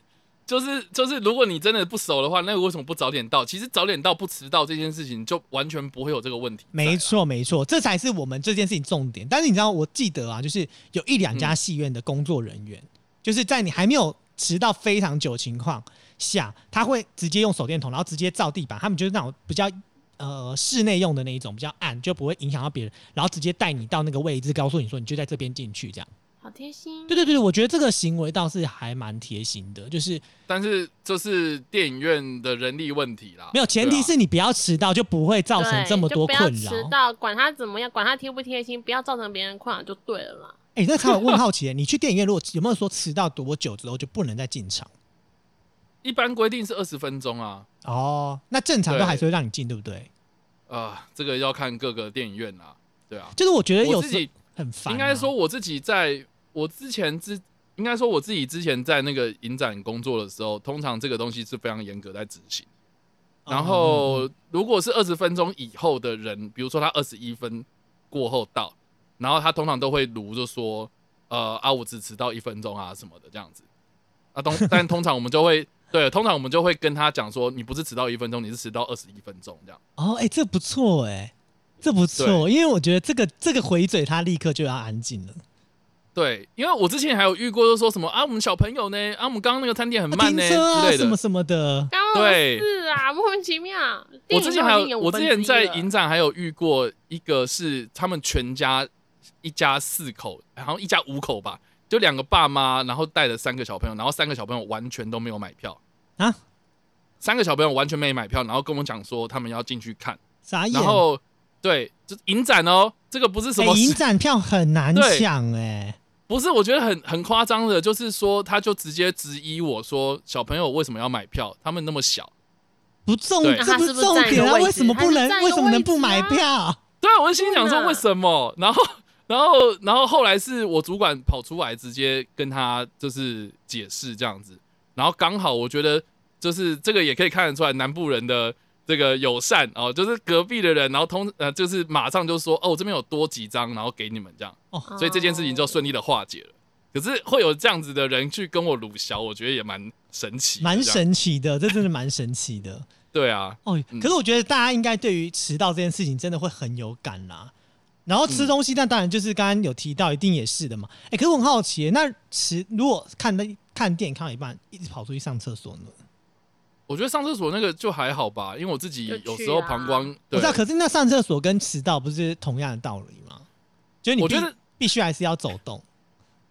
就是就是，如果你真的不熟的话，那为什么不早点到？其实早点到不迟到这件事情，就完全不会有这个问题。没，错，没错，这才是我们这件事情重点。但是你知道，我记得啊，就是有一两家戏院的工作人员，就是在你还没有迟到非常久的情况下，他会直接用手电筒，然后直接照地板。他们就是那种比较呃室内用的那一种，比较暗，就不会影响到别人，然后直接带你到那个位置，告诉你说你就在这边进去，这样。好贴心。对对对，我觉得这个行为倒是还蛮贴心的，就是但是这是电影院的人力问题啦。没有前提是你不要迟到，就不会造成这么多就不要困扰。迟到，管他怎么样，管他贴不贴心，不要造成别人困扰就对了嘛。哎、那才有问好奇，你去电影院如果有没有说迟到多久之后就不能再进场？一般规定是二十分钟啊。哦，那正常都还是会让你进，对不对？啊、这个要看各个电影院啦。对啊，就是我觉得有自己很烦啊、应该说我自己在我之前之，应该说我自己之前在那个影展工作的时候，通常这个东西是非常严格在执行。然嗯后如果是二十分钟以后的人，比如说他二十一分过后到，然后他通常都会如就说，呃啊我只迟到一分钟啊什么的这样子。啊通但通常我们就会对，通常我们就会跟他讲说，你不是迟到一分钟，你是迟到二十一分钟这样。哦，哎、这不错哎、这不错，因为我觉得这个这个回嘴他立刻就要安静了。对，因为我之前还有遇过，就说什么啊，我们小朋友呢，啊，我们刚刚那个餐点很慢呢啊之类的。什么什么的，对是啊，莫名其妙。我之前还有，我之前在影展还有遇过一个是他们全家一家四口，然后一家五口吧，就两个爸妈，然后带着三个小朋友，然后三个小朋友完全都没有买票。啊，三个小朋友完全没买票，然后跟我讲说他们要进去看，傻眼。然后对，就影展哦，这个不是什哎么影展票很难对。抢哎、不是，我觉得很很夸张的，就是说他就直接质疑我说小朋友为什么要买票？他们那么小。不重，这不是那他不重点啊！为什么不能？为什么能不买啊票？对啊，我就心里想说为什么？然后，然后，然后后来是我主管跑出来直接跟他就是解释这样子，然后刚好我觉得就是这个也可以看得出来南部人的这个友善哦，就是隔壁的人，然后通呃就是马上就说哦我这边有多几张，然后给你们这样，所以这件事情就顺利的化解了。可是会有这样子的人去跟我鲁小，我觉得也蛮神奇，蛮。神奇的，这真的蛮神奇的 对啊，哦。嗯可是我觉得大家应该对于迟到这件事情真的会很有感啦。然后嗯吃东西，那当然就是刚刚有提到，一定也是的嘛。哎，可是我很好奇，那迟如果看那看电影看到一半，一直跑出去上厕所呢？我觉得上厕所那个就还好吧，因为我自己有时候啊膀胱，我对知道，可是那上厕所跟迟到不是同样的道理吗？就是你我觉得必须还是要走动。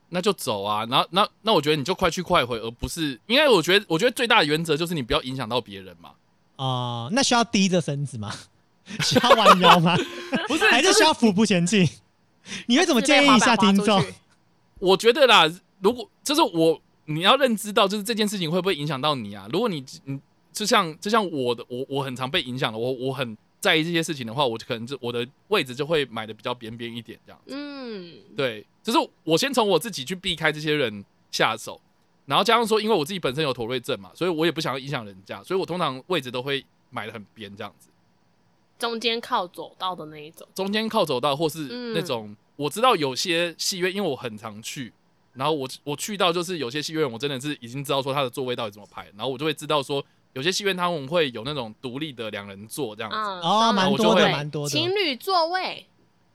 那就走啊。然后那那我觉得你就快去快回，而不是因为我觉得我觉得最大的原则就是你不要影响到别人嘛。啊、那需要低着身子吗？需要弯腰吗？不是，还是需要腹部前进？你会怎么建议一下听众？我觉得啦，如果就是我你要认知到，就是这件事情会不会影响到你啊？如果你你就像就像我的我我很常被影响的，我我很在意这些事情的话，我可能就我的位置就会买的比较边边一点这样。嗯，对，就是我先从我自己去避开这些人下手，然后加上说，因为我自己本身有妥瑞症嘛，所以我也不想要影响人家，所以我通常位置都会买的很边这样子，中间靠走道的那一种，中间靠走道或是嗯。那种、我知道有些戏院，因为我很常去，然后我我去到就是有些戏院，我真的是已经知道说他的座位到底怎么排，然后我就会知道说有些戏院他们会有那种独立的两人座这样子，嗯，哦，蛮多的，会蛮多的。情侣座位，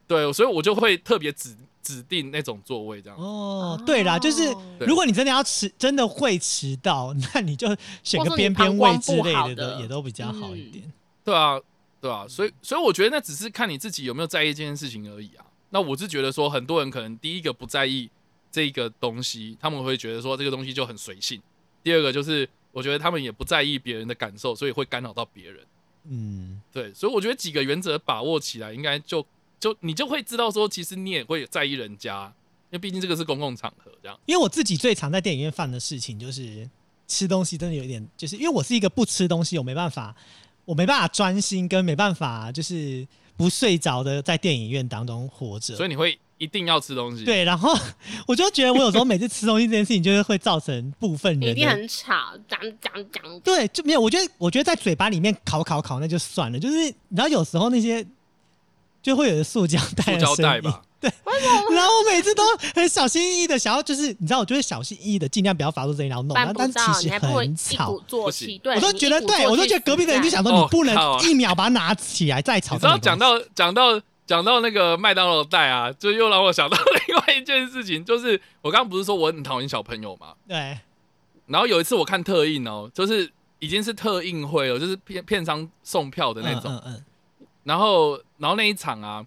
对，所以我就会特别指指定那种座位这样。哦，对啦，就是如果你真的要迟，真的会迟到，那你就选个边边位之类的，的也都比较好一点。对啊，对啊，所以所以我觉得那只是看你自己有没有在意这件事情而已啊。那我是觉得说，很多人可能第一个不在意这个东西，他们会觉得说这个东西就很随性；第二个就是我觉得他们也不在意别人的感受，所以会干扰到别人。嗯，对，所以我觉得几个原则把握起来，应该就就你就会知道说，其实你也会在意人家，因为毕竟这个是公共场合，这样。因为我自己最常在电影院犯的事情就是吃东西，真的有一点，就是因为我是一个不吃东西，我没办法，我没办法专心，跟没办法就是不睡着的在电影院当中活着。所以你会一定要吃东西。，对，然后我就觉得我有时候每次吃东西这件事情，就是会造成部分人一定很吵，讲讲讲，对，就没有。我觉得，我觉得在嘴巴里面烤烤烤那就算了，就是你知道有时候那些就会有塑胶袋塑的声音，胶袋吧。然后我每次都很小心翼翼的想要，就是你知道，我就会小心翼翼的尽量不要发出声音，然后弄，然后但其实很吵鼓。作气，不我都你觉得对，我都觉得隔壁的人就想说，哦你不能一秒把它拿起来再吵。你知道讲到讲到讲到那个麦当劳袋啊，就又让我想到另外一件事情，就是我刚刚不是说我很讨厌小朋友嘛，对，然后有一次我看特映哦，就是已经是特映会了，就是片片商送票的那种，嗯嗯然后然后那一场啊，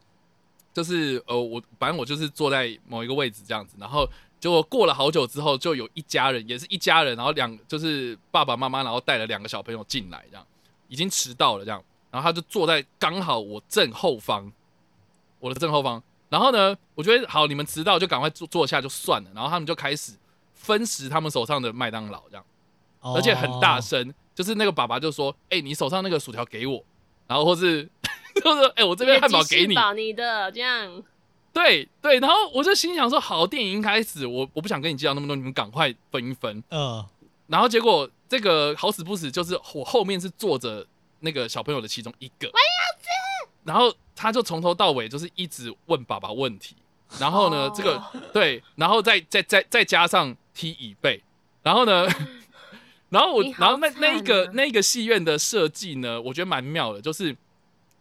就是呃我反正我就是坐在某一个位置这样子，然后结果过了好久之后，就有一家人也是一家人，然后两就是爸爸妈妈，然后带了两个小朋友进来，这样已经迟到了这样，然后他就坐在刚好我正后方，我的正后方，然后呢，我觉得好，你们迟到就赶快坐坐下就算了，然后他们就开始分食他们手上的麦当劳这样。嗯，而且很大哦。声，就是那个爸爸就说：“哎、你手上那个薯条给我。”然后或是 就是哎、我这边汉堡给你。保你的这样，对对，然后我就心想说：“好，电影一开始，我我不想跟你计较那么多，你们赶快分一分。嗯，”然后结果这个好死不死，就是我后面是坐着那个小朋友的其中一个，我要吃。然后他就从头到尾就是一直问爸爸问题，然后呢，哦。这个对，然后再再再再加上踢椅背，然后呢，然后我然后那那一个那一个戏院的设计呢，我觉得蛮妙的，就是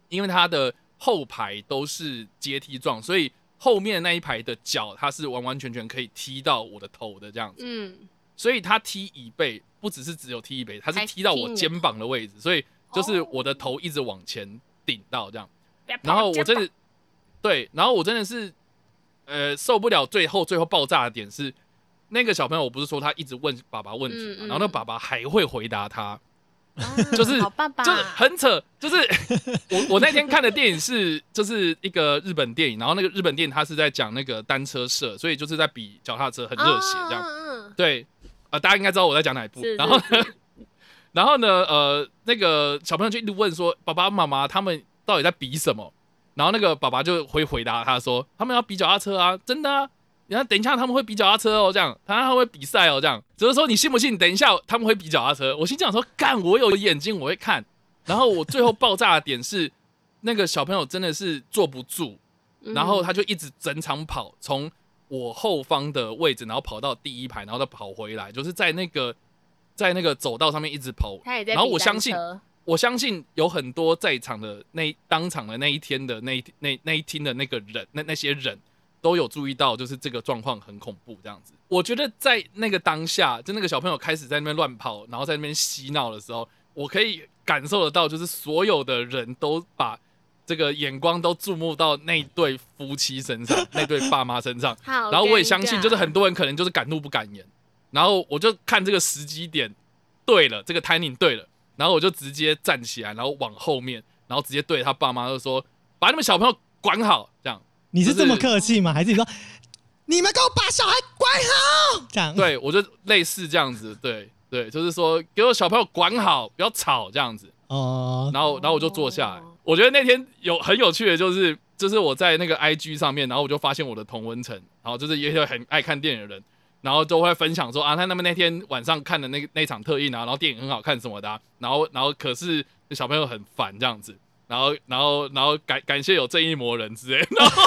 因为它的后排都是阶梯状，所以后面那一排的脚它是完完全全可以踢到我的头的这样子，嗯，所以他踢椅背不只是只有踢椅背，他是踢到我肩膀的位置，所以就是哦。我的头一直往前顶到这样。然后我真的对，然后我真的是呃受不了，最后最后爆炸的点是那个小朋友，我不是说他一直问爸爸问题，然后那爸爸还会回答他，就是，就是很扯，就是我我那天看的电影是就是一个日本电影，然后那个日本电影它是在讲那个单车社，所以就是在比脚踏车很热血这样。对，呃，大家应该知道我在讲哪一部。然后呢，然后呢，呃，那个小朋友就一直问说，爸爸妈妈他们到底在比什么？然后那个爸爸就会回答他说，他们要比脚踏车啊，真的啊。然后等一下他们会比脚踏车哦，这样，他他会比赛哦，这样。只是说你信不信？等一下他们会比脚踏车。我心想说，干，我有眼睛我会看。然后我最后爆炸的点是，那个小朋友真的是坐不住，嗯然后他就一直整场跑，从我后方的位置，然后跑到第一排，然后再跑回来，就是在那个在那个走道上面一直跑。然后我相信我相信有很多在场的那当场的那一天的那一那那一天的那个人，那那些人都有注意到，就是这个状况很恐怖这样子。我觉得在那个当下，就那个小朋友开始在那边乱跑，然后在那边嬉闹的时候，我可以感受得到，就是所有的人都把这个眼光都注目到那对夫妻身上，那对爸妈身上。好，然后我也相信，就是很多人可能就是敢怒不敢言。然后我就看这个时机点对了，这个 timing 对了，然后我就直接站起来，然后往后面，然后直接对他爸妈就说：“把你们小朋友管好。”这样，你是这么客气吗？还是你说你们给我把小孩管好？这样对我就类似这样子，对对，就是说给我小朋友管好，不要吵这样子。哦，然后然后我就坐下来哦。我觉得那天有很有趣的就是，就是我在那个 IG 上面，然后我就发现我的同温层，然后就是也有很爱看电影的人，然后都会分享说啊，他他们那天晚上看的那个那场特映啊，然后电影很好看什么的啊、然后然后可是小朋友很烦这样子。然后，然后，然后感感谢有正义魔人之类，然后，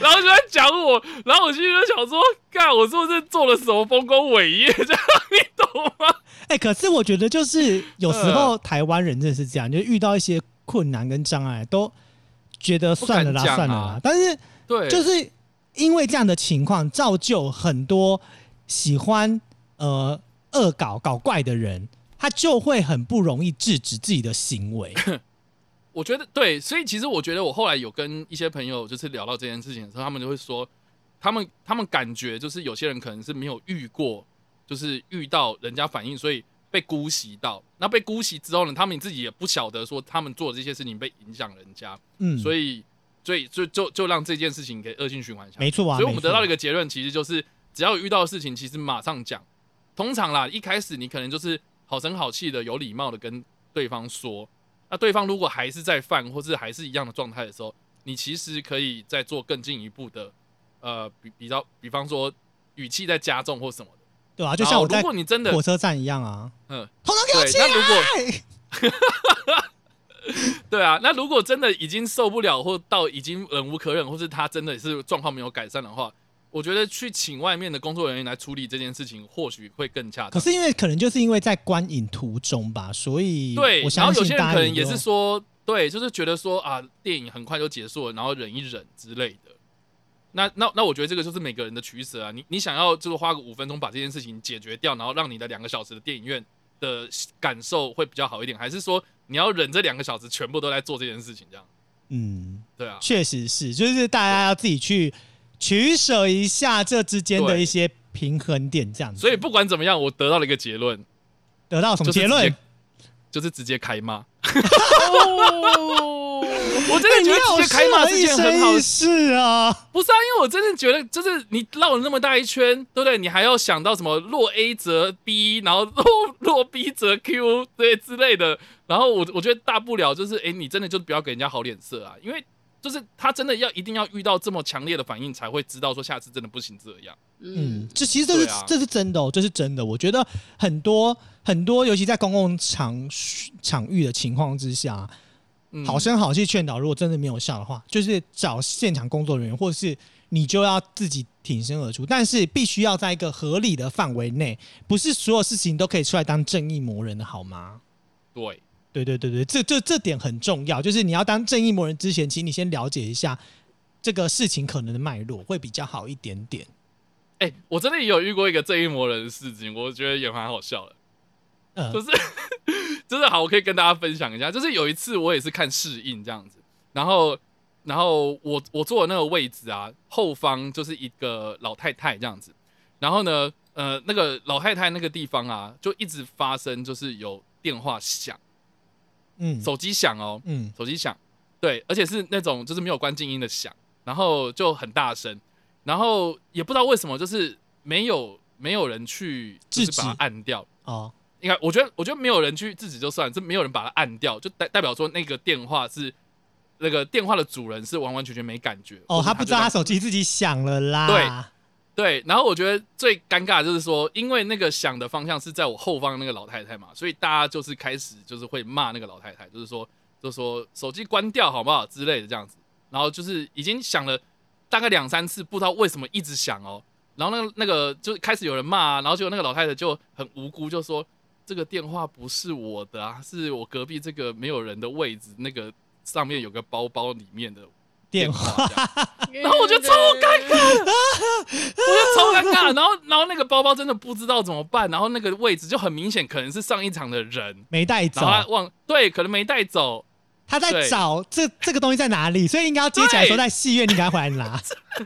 然后就在讲我，然后我心里就想说，干，我是不是做了什么丰功伟业？这样你懂吗？哎、可是我觉得就是有时候台湾人真的是这样，就遇到一些困难跟障碍，都觉得算了啦，算了啦。但是对，就是因为这样的情况，造就很多喜欢呃恶搞搞怪的人，他就会很不容易制止自己的行为。我觉得对，所以其实我觉得我后来有跟一些朋友就是聊到这件事情的时候，他们就会说，他们他们感觉就是有些人可能是没有遇过，就是遇到人家反应，所以被姑息到。那被姑息之后呢，他们自己也不晓得说他们做这些事情被影响人家，嗯，所以以所以就就就让这件事情给恶性循环下去。没错啊，所以我们得到了一个个结论，其实就是只要有遇到的事情，其实马上讲。通常啦，一开始你可能就是好声好气的、有礼貌的跟对方说。那对方如果还是在犯，或是还是一样的状态的时候，你其实可以再做更进一步的，呃，比比较，比方说语气在加重或什么的。对啊，就像我在果你真的火车站一样啊，嗯，通常给我对，起那如果来！对啊，那如果真的已经受不了，或到已经忍无可忍，或是他真的是状况没有改善的话，我觉得去请外面的工作人员来处理这件事情，或许会更恰当。可是因为可能就是因为在观影途中吧，所以对，我然后有些人可能也是说，对，就是觉得说啊，电影很快就结束了，然后忍一忍之类的。那那那，我觉得这个就是每个人的取舍啊。你你想要就是花个五分钟把这件事情解决掉，然后让你的两个小时的电影院的感受会比较好一点，还是说你要忍这两个小时全部都在做这件事情？这样嗯，对啊，确实是，就是大家要自己去取舍一下这之间的一些平衡点，这样子。所以不管怎么样，我得到了一个结论，得到什么结论？就是直接开骂。哦，我真的觉得直接开骂是件很好的事啊！不是啊，因为我真的觉得，就是你绕了那么大一圈，对不对？你还要想到什么落 A 则 B，然后落落 B 则 Q，对之类的。然后我我觉得大不了就是，哎，你真的就不要给人家好脸色啊，因为就是他真的要一定要遇到这么强烈的反应，才会知道说下次真的不行这样。嗯嗯，，这其实这是、啊这是真的哦，这是真的。我觉得很多很多，尤其在公共场场域的情况之下，嗯，好声好气劝导，如果真的没有效的话，就是找现场工作人员，或是你就要自己挺身而出，但是必须要在一个合理的范围内，不是所有事情都可以出来当正义魔人的好吗？对，对对对对，这这这点很重要，就是你要当正义魔人之前，请你先了解一下这个事情可能的脉络，会比较好一点点。哎，我真的也有遇过一个正义魔人的事情，我觉得也蛮好笑的。嗯。就是真的好，我可以跟大家分享一下。就是有一次我也是看适应这样子，然后然后我我坐的那个位置啊，后方就是一个老太太这样子，然后呢，呃那个老太太那个地方啊，就一直发生就是有电话响，嗯。手机响哦，嗯，手机响，对，而且是那种就是没有关静音的响，然后就很大声，然后也不知道为什么就是没有没有人去就是把它按掉。哦，应该我觉得我觉得没有人去制止就算，这没有人把它按掉，就代代表说那个电话是那个电话的主人是完完全全没感觉哦，他不知道他手机。自己响了啦。对对，然后我觉得最尴尬的就是说，因为那个响的方向是在我后方那个老太太嘛，所以大家就是开始就是会骂那个老太太，就是说就说手机关掉好不好之类的这样子，然后就是已经响了大概两三次，不知道为什么一直响哦，然后那个那个就开始有人骂、啊，然后结果那个老太太就很无辜就说这个电话不是我的啊，是我隔壁这个没有人的位置，那个上面有个包包里面的电话。然后我就超尴尬，我觉得超尴尬。然后，然后那个包包真的不知道怎么办，然后那个位置就很明显，可能是上一场的人，没带走然，后忘对，可能没带走。他在找这这个东西在哪里，所以应该要接起来说在戏院，你赶快回来拿。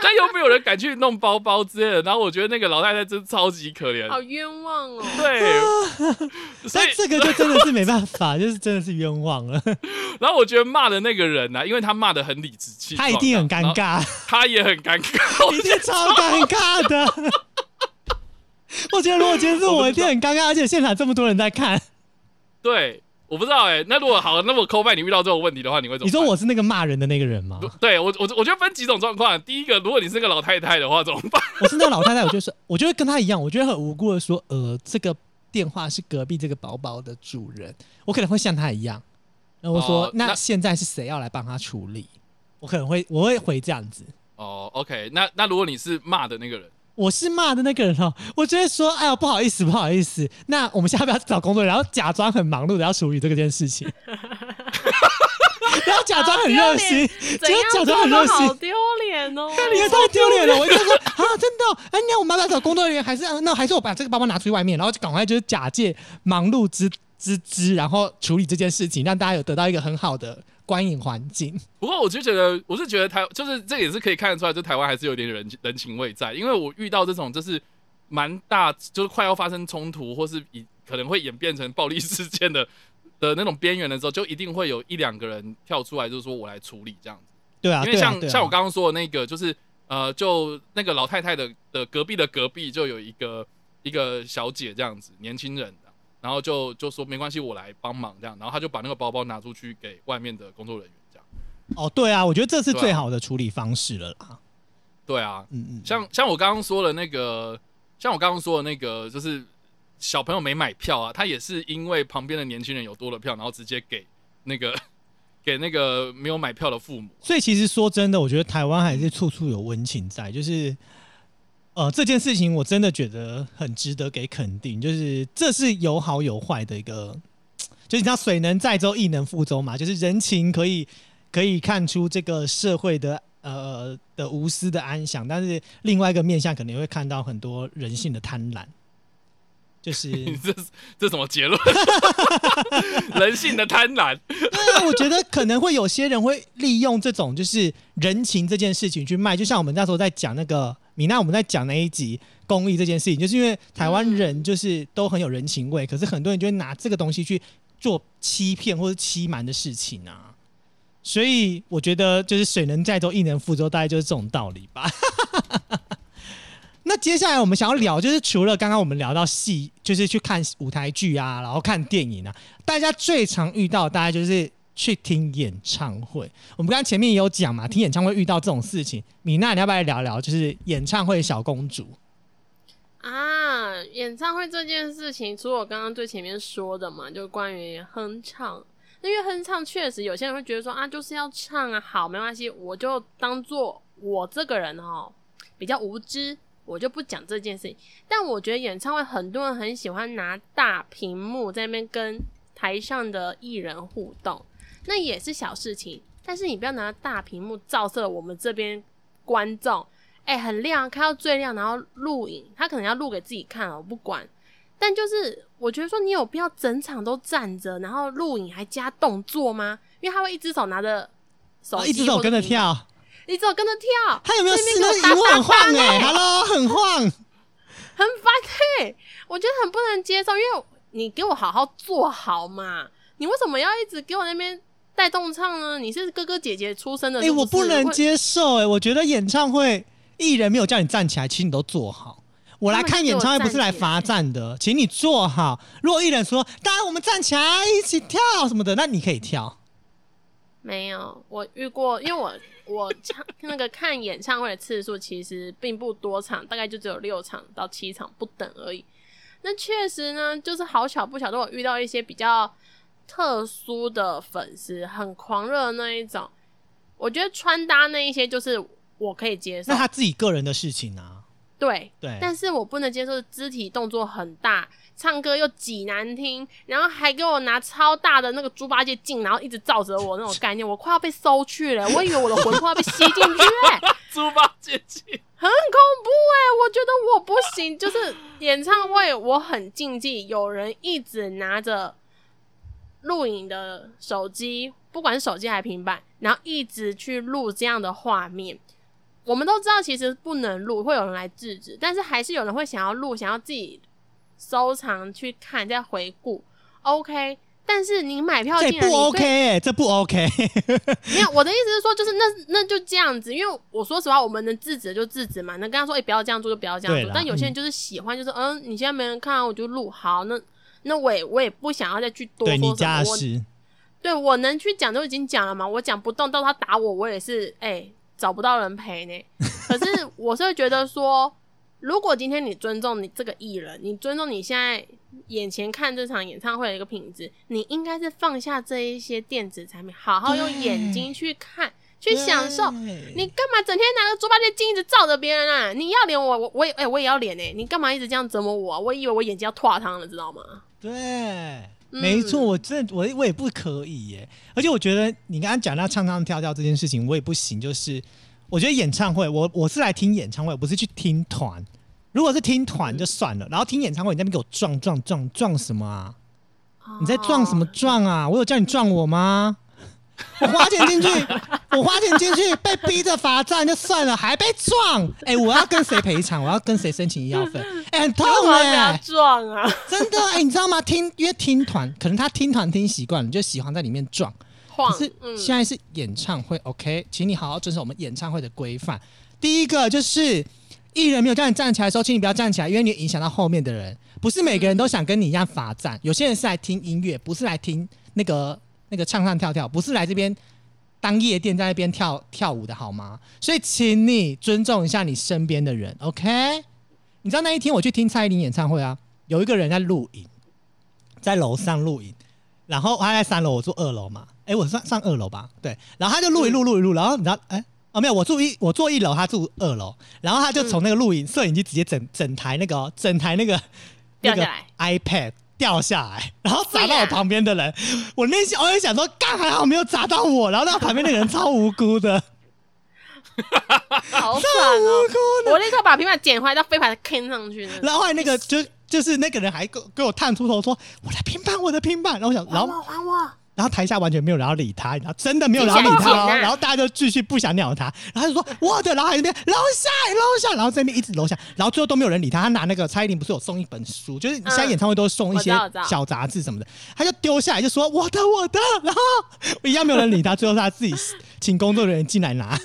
但又没有人敢去弄包包之类的。然后我觉得那个老太太真超级可怜，好冤枉哦。对，所以但这个就真的是没办法，就是真的是冤枉了，然后我觉得骂的那个人呢、啊，因为他骂的很理直气壮，他一定很尴，尬，他也很尴尬。一定超尴尬的。我觉得如果今天是我，一定很尴尬，而且现场这么多人在看。对，我不知道哎、那如果好，那么扣拜你遇到这种问题的话，你会怎么办？你说我是那个骂人的那个人吗？对我我我觉得分几种状况。第一个，如果你是个老太太的话，怎么办？我是那个老太太，我就是，我就会跟她一样，我觉得很无辜的说，呃，这个电话是隔壁这个宝宝的主人，我可能会像她一样，然后我说，哦那那现在是谁要来帮他处理？我可能会我会回这样子。哦，OK，那那如果你是骂的那个人，我是骂的那个人哦，我就会说，哎呦，不好意思，不好意思，那我们现在要不要找工作？然后假装很忙碌的要处理这个件事情，然后假装很热心，怎结果假装很热心。好，丢脸哦。你也太丢脸了！我就说啊，真的？哦、哎，那我们要不要找工作？人员？还是啊那还是我把这个包包拿出去外面，然后就赶快就是假借忙碌之之之，然后处理这件事情，让大家有得到一个很好的观影环境。不过我就觉得，我是觉得台就是这也是可以看得出来，就台湾还是有点人人情味在。因为我遇到这种就是蛮大，就是快要发生冲突，或是以可能会演变成暴力事件的的那种边缘的时候，就一定会有一两个人跳出来，就是说我来处理这样子。对啊，因为像、啊啊像我刚刚说的那个，就是呃，就那个老太太的的隔壁的隔壁就有一个一个小姐这样子，年轻人的，然后就就说没关系，我来帮忙这样，然后他就把那个包包拿出去给外面的工作人员这样。哦，对啊，我觉得这是最好的处理方式了啦。对啊，嗯嗯，像像我刚刚说的那个，像我刚刚说的那个，就是小朋友没买票啊，他也是因为旁边的年轻人有多了票，然后直接给那个 给那个没有买票的父母。所以其实说真的，我觉得台湾还是处处有温情在，就是。呃，这件事情我真的觉得很值得给肯定，就是这是有好有坏的一个，就是你知道水能载舟，亦能覆舟嘛，就是人情可以可以看出这个社会的呃的无私的安详，但是另外一个面向可能会看到很多人性的贪婪，就是 你这是这什么结论？人性的贪婪。那我觉得可能会有些人会利用这种就是人情这件事情去卖，就像我们那时候在讲那个米娜，我们在讲那一集公益这件事情，就是因为台湾人就是都很有人情味，可是很多人就会拿这个东西去做欺骗或者欺瞒的事情啊。所以我觉得就是水能载舟，亦能覆舟，大概就是这种道理吧。那接下来我们想要聊，就是除了刚刚我们聊到戏，就是去看舞台剧啊，然后看电影啊，大家最常遇到大概就是去听演唱会。我们刚刚前面也有讲嘛，听演唱会遇到这种事情。米娜，你要不要聊聊？就是演唱会小公主。啊，演唱会这件事情，除了我刚刚最前面说的嘛，就关于哼唱。因为哼唱确实有些人会觉得说啊，就是要唱啊，好，没关系，我就当做我这个人哦比较无知，我就不讲这件事情。但我觉得演唱会很多人很喜欢拿大屏幕在那边跟台上的艺人互动，那也是小事情。但是你不要拿大屏幕照射我们这边观众，哎、很亮，开到最亮，然后录影，他可能要录给自己看哦，我不管。但就是我觉得说，你有必要整场都站着，然后录影还加动作吗？因为他会一只手拿着手机、哦一只手跟着，跳，一只手跟着跳。他有没有那边试那给我个荧幕很晃哎、打打打 h e l l o 很晃。很烦嘿、我觉得很不能接受，因为你给我好好做好嘛，你为什么要一直给我那边带动唱呢？你是哥哥姐姐出身的哎、是不是，我不能接受哎、我觉得演唱会艺人没有叫你站起来，其实你都坐好。我来看演唱会不是来罚站的，请你坐好。如果艺人说“大家我们站起来一起跳”什么的，那你可以跳。没有，我遇过，因为我我唱那个看演唱会的次数其实并不多场，大概就只有六场到七场不等而已。那确实呢，就是好巧不巧，都有遇到一些比较特殊的粉丝，很狂热的那一种。我觉得穿搭那一些就是我可以接受。那，他自己个人的事情啊，对，对。但是我不能接受肢体动作很大，唱歌又挤难听，然后还给我拿超大的那个猪八戒镜，然后一直照着我那种概念，我快要被收去了，我以为我的魂快要被吸进去、欸，猪八戒镜，很恐怖哎、我觉得我不行，就是演唱会我很禁忌，有人一直拿着录影的手机，不管是手机还是平板，然后一直去录这样的画面。我们都知道其实不能录，会有人来制止，但是还是有人会想要录，想要自己收藏去看，再回顾。OK，但是你买票进来，不 OK 这不 OK。没有，我的意思是说，就是那那就这样子，因为我说实话，我们能制止就制止嘛，能跟他说，哎、不要这样做就不要这样做。但有些人就是喜欢，就是嗯，你现在没人看啊，我就录好，那那我也我也不想要再去多对你说什么，我家的事，对我能去讲都已经讲了嘛，我讲不动，到他打我，我也是哎、找不到人陪呢。可是 我是会觉得说，如果今天你尊重你这个艺人，你尊重你现在眼前看这场演唱会的一个品质，你应该是放下这一些电子产品，好好用眼睛去看，去享受。你干嘛整天拿个猪八戒镜一直照着别人啊？你要脸我我我也哎、我也要脸哎、你干嘛一直这样折磨我啊？我以为我眼睛要脱汤了，知道吗？对，嗯没错，我真的我我也不可以耶。而且我觉得你刚刚讲到唱唱跳跳这件事情，我也不行。就是我觉得演唱会，我我是来听演唱会，我不是去听团。如果是听团就算了，然后听演唱会，你在那边给我撞撞撞撞什么啊？你在撞什么哦？撞啊？我有叫你撞我吗？我花钱进去，我花钱进去被逼着罚站就算了，还被撞。哎、我要跟谁赔偿？我要跟谁申请医药费？哎、很痛为什么哎、要撞啊？真的哎、你知道吗？听因为听团，可能他听团听习惯了，就喜欢在里面撞。可是嗯现在是演唱会、o k 请你好好遵守我们演唱会的规范。第一个就是艺人没有叫你站起来的时候，请你不要站起来，因为你影响到后面的人。不是每个人都想跟你一样罚站，有些人是来听音乐，不是来听那个那个唱唱跳跳，不是来这边当夜店在那边跳跳舞的好吗？所以请你尊重一下你身边的人，OK？你知道那一天我去听蔡依林演唱会啊，有一个人在录影，在楼上录影，然后他在三楼，我住二楼嘛，哎、我上上二楼吧，对，然后他就录一录录一录，然后你知道，哎、哦没有，我住一我住一楼，他住二楼，然后他就从那个录影摄影机直接整整台那个哦整台那个那个掉下来。iPad 掉下来，然后砸到我旁边的人，我内心偶尔想说，刚还好没有砸到我，然后那旁边那个人超无辜的，好惨无哦！辜，我立刻把平板捡回来，到飞盘坑上去。然后后来那个就就是那个人还给给我探出头说我的平板我的平板，然后我想，然后还我还我，然后台下完全没有人要理他，然后真的没有人要理他、哦，然后大家就继续不想鸟他，然后他就说我的，然后还在那边楼下楼下，然后在那边一直楼下，然后最后都没有人理他。他拿那个蔡依林不是有送一本书，就是现在演唱会都送一些小杂志什么的，他就丢下来就说我的我的，然后一样没有人理他，最后他自己请工作人员进来拿，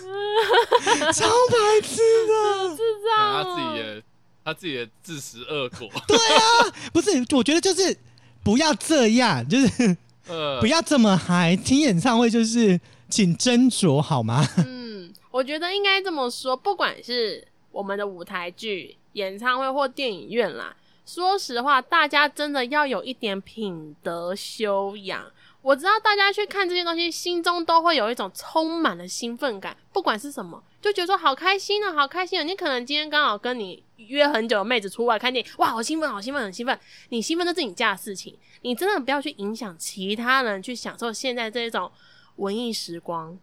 超白痴的。智障他哦。自己也他自己也自食恶果，对啊，不是，我觉得就是不要这样，就是呃，不要这么嗨，听演唱会就是请斟酌好吗？嗯，我觉得应该这么说，不管是我们的舞台剧、演唱会或电影院啦，说实话，大家真的要有一点品德修养。我知道大家去看这些东西，心中都会有一种充满了兴奋感，不管是什么，就觉得说好开心啊，好开心啊！你可能今天刚好跟你约很久的妹子出来看电影，哇，好兴奋，好兴奋，很兴奋。你兴奋那是你家的事情，你真的不要去影响其他人去享受现在这种文艺时光。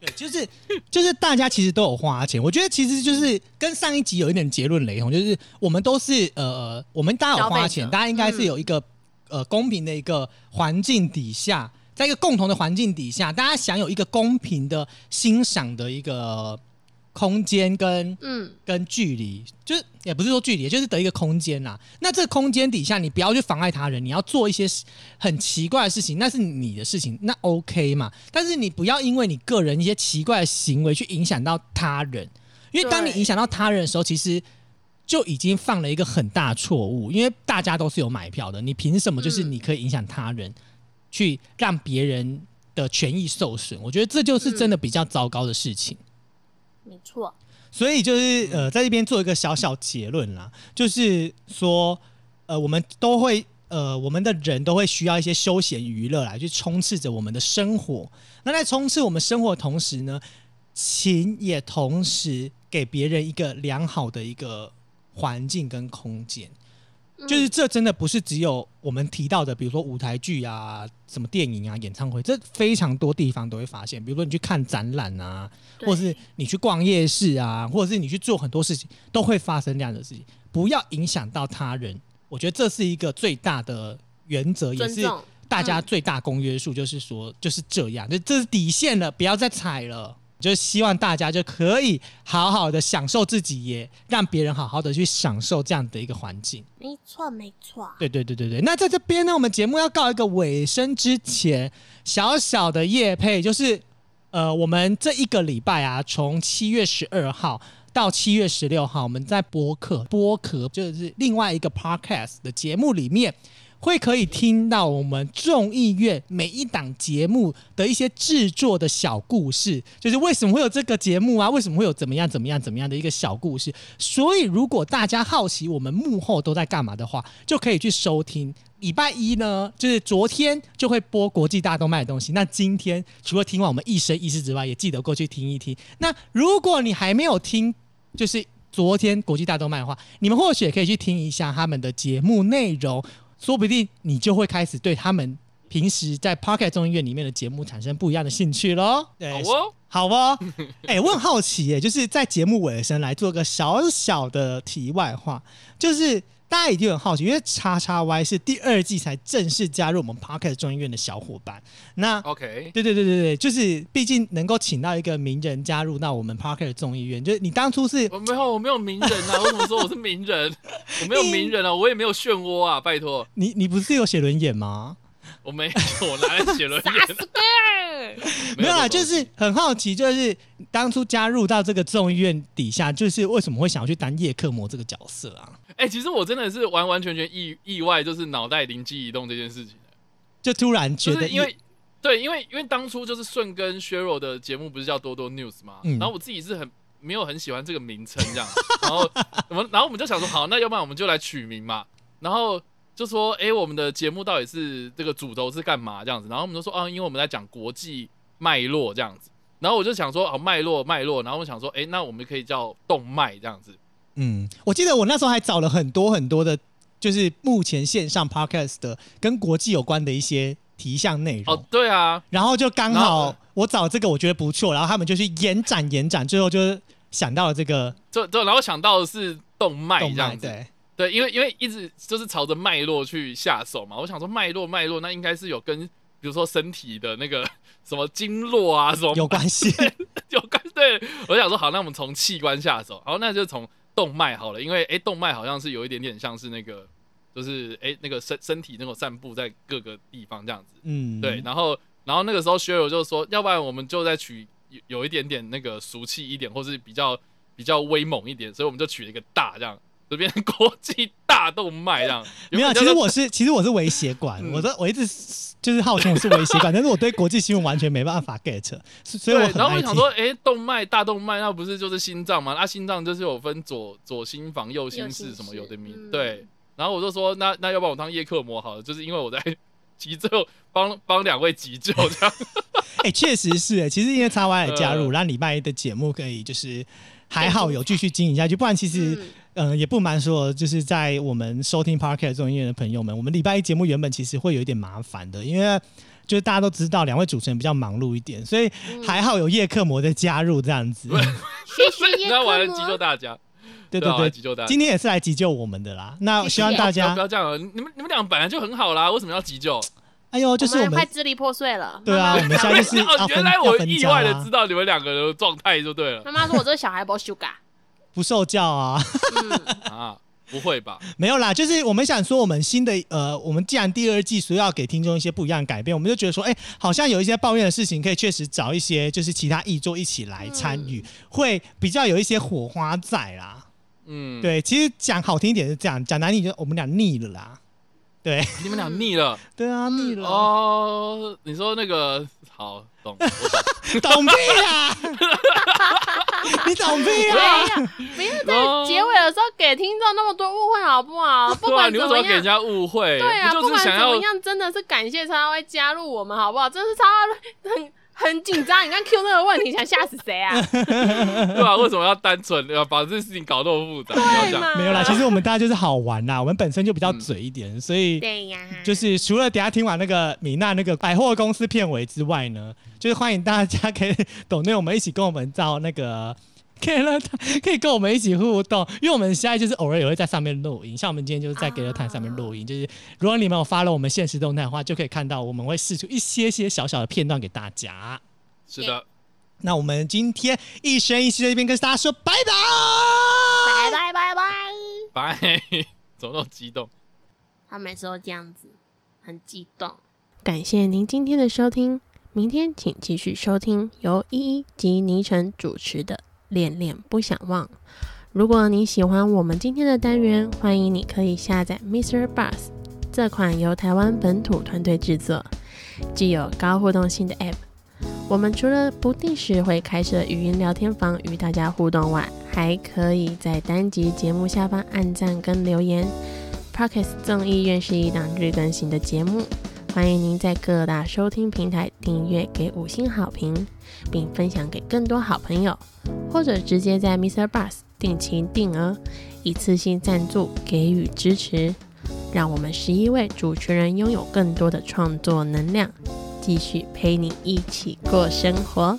对，就是 就是大家其实都有花钱，我觉得其实就是跟上一集有一点结论雷同，就是我们都是呃，我们大家有花钱，大家应该是有一个、呃公平的一个环境底下，在一个共同的环境底下，大家享有一个公平的欣赏的一个空间跟嗯，跟距离，就是也不是说距离，就是得一个空间啦。那这个空间底下，你不要去妨碍他人，你要做一些事很奇怪的事情，那是你的事情，那 OK 嘛。但是你不要因为你个人一些奇怪的行为去影响到他人，因为当你影响到他人的时候，其实就已经犯了一个很大错误。因为大家都是有买票的，你凭什么就是嗯你可以影响他人，去让别人的权益受损？我觉得这就是真的比较糟糕的事情。没错，所以就是呃，在这边做一个小小结论啦，就是说，呃，我们都会呃，我们的人都会需要一些休闲娱乐来去充斥着我们的生活。那在充斥我们生活同时呢，琴也同时给别人一个良好的一个环境跟空间。就是这真的不是只有我们提到的，比如说舞台剧啊、什么电影啊、演唱会，这非常多地方都会发现。比如说你去看展览啊，或者是你去逛夜市啊，或者是你去做很多事情，都会发生这样的事情。不要影响到他人，我觉得这是一个最大的原则，也是，大家嗯最大公约数，就是说就是这样，就这是底线了，不要再踩了。就是希望大家就可以好好的享受自己，也让别人好好的去享受这样的一个环境。没错没错，对对对对对，那在这边呢，我们节目要告一个尾声之前，小小的夜配就是，呃，我们这一个礼拜啊，从七月十二号到七月十六号，我们在播客播客就是另外一个 podcast 的节目里面。会可以听到我们众议院每一档节目的一些制作的小故事，就是为什么会有这个节目啊？为什么会有怎么样怎么样怎么样的一个小故事？所以，如果大家好奇我们幕后都在干嘛的话，就可以去收听。礼拜一呢，就是昨天就会播国际大动脉的东西。那今天除了听完我们一生一世之外，也记得过去听一听。那如果你还没有听，就是昨天国际大动脉的话，你们或许也可以去听一下他们的节目内容，说不定你就会开始对他们平时在 Pocket 众议院里面的节目产生不一样的兴趣喽。对，好哦，好哦，哎、我很好奇耶，就是在节目尾声来做个小小的题外话，就是大家一定很好奇，因为叉叉 Y 是第二季才正式加入我们 Pocket 众议院的小伙伴，那。OK，对对对对对，就是毕竟能够请到一个名人加入到我们 Parker 众议院，就是你当初是我没有，我没有名人啊！我怎么说我是名人？我没有名人啊，我也没有漩涡啊！拜托，你你不是有写轮眼吗？我没有，我哪来写轮眼？没有啦，就是很好奇，就是当初加入到这个众议院底下，就是为什么会想要去当叶克魔这个角色啊？哎、其实我真的是完完全全意意外，就是脑袋灵机一动这件事情。就突然觉得因为对，因为因为当初就是顺跟削弱的节目不是叫多多 news 嘛，嗯？然后我自己是很没有很喜欢这个名称这样，然后我们然后我们就想说，好，那要不然我们就来取名嘛，然后就说，哎、我们的节目到底是这个主轴是干嘛这样子，然后我们就说，啊，因为我们在讲国际脉络这样子，然后我就想说，啊，脉络脉络，然后我想说，哎、那我们可以叫动脉这样子，嗯，我记得我那时候还找了很多很多的，就是目前线上 podcast 的跟国际有关的一些题项内容，哦，对啊，然后就刚好我找这个我觉得不错，然后他们就去延展延展，最后就想到了这个就就然后想到的是动脉动脉，这样子，对，对，因为因为一直就是朝着脉络去下手嘛，我想说脉络脉络，那应该是有跟比如说身体的那个 什么经络啊什么有关系，有关，对我想说好，那我们从器官下手，好，那就从动脉好了，因为哎、动脉好像是有一点点像是那个就是哎、那个身身体那种散布在各个地方这样子，嗯，对，然后然后那个时候薛友就说，要不然我们就再取有有一点点那个俗气一点，或是比较比较威猛一点，所以我们就取了一个大这样，就变成国际大动脉这样。没有，其实我是其实我是微血管，嗯我的我一直就是号称我是微血管，但是我对国际新闻完全没办法 get，所所以我，很然后我想说，哎、动脉大动脉那不是就是心脏吗？那、心脏就是有分左左心房、右心室什么有的名，嗯对。然后我就说，那那要不然我当叶克膜好了，就是因为我在急救帮帮两位急救这样。哎、确实是哎、其实因为叉 Y 的加入，呃让礼拜一的节目可以就是还好有继续经营下去，不然其实呃也不瞒说，就是在我们收听 Parket 这种音乐的朋友们，我们礼拜一节目原本其实会有一点麻烦的，因为就是大家都知道两位主持人比较忙碌一点，所以嗯还好有叶克膜的加入这样子。学学叶那我来急救，大家，对对对对，急救大家。今天也是来急救我们的啦。那谢谢希望大家不要这样啊！你们你们俩本来就很好啦，为什么要急救？哎呦，就是我们我快支离破碎了。对啊，我们现在就是哦，原来我意外的知道你们两个人的状态就对了妈妈说我这个小孩不 sugar。不受教啊。嗯，啊，不会吧？没有啦，就是我们想说，我们新的呃，我们既然第二季所以要给听众一些不一样的改变，我们就觉得说，哎、好像有一些抱怨的事情，可以确实找一些就是其他译作一起来参与，会比较有一些火花在啦。嗯，，对，其实讲好听一点是这样，讲难听就我们俩腻了啦。对，你们俩腻了 对啊，腻了。哦。你说那个好懂，我懂懂屁啊！你懂屁呀啊！要不要在结尾的时候给听众那么多误会好不好？不管你怎么样。为什么给人家误会？对啊，不不管就是想要怎么样，真的是感谢他会加入我们，好不好？真是超很很紧张。你刚 Q 那个问题，想吓死谁啊？对啊？为什么要单纯要把这件事情搞那么复杂？没有啦，其实我们大家就是好玩啦，我们本身就比较嘴一点，所以对呀，就是除了等下听完那个米娜那个百货公司片尾之外呢，就是欢迎大家可以 懂内我们一起跟我们造那个。给了他可以跟我们一起互动，因为我们现在就是偶尔也会在上面录音，像我们今天就是在给了谈上面录音，就是如果你们有发了我们现实动态的话，就可以看到我们会试出一些些小小的片段给大家。是的，那我们今天一生一世在这边跟大家说拜拜，拜拜拜拜。拜，怎么那么激动？他每次都这样子，很激动。感谢您今天的收听，明天请继续收听由依依及倪晨主持的《恋恋不想忘》。如果你喜欢我们今天的单元，欢迎你可以下载 Mr. Bus 这款由台湾本土团队制作、具有高互动性的 App。我们除了不定时会开设语音聊天房与大家互动外，还可以在单集节目下方按赞跟留言。Pockets 众议院是一档日更新的节目，欢迎您在各大收听平台订阅，给五星好评，并分享给更多好朋友，或者直接在 Mr. Bus 定期定额一次性赞助给予支持，让我们十一位主持人拥有更多的创作能量，继续陪你一起过生活。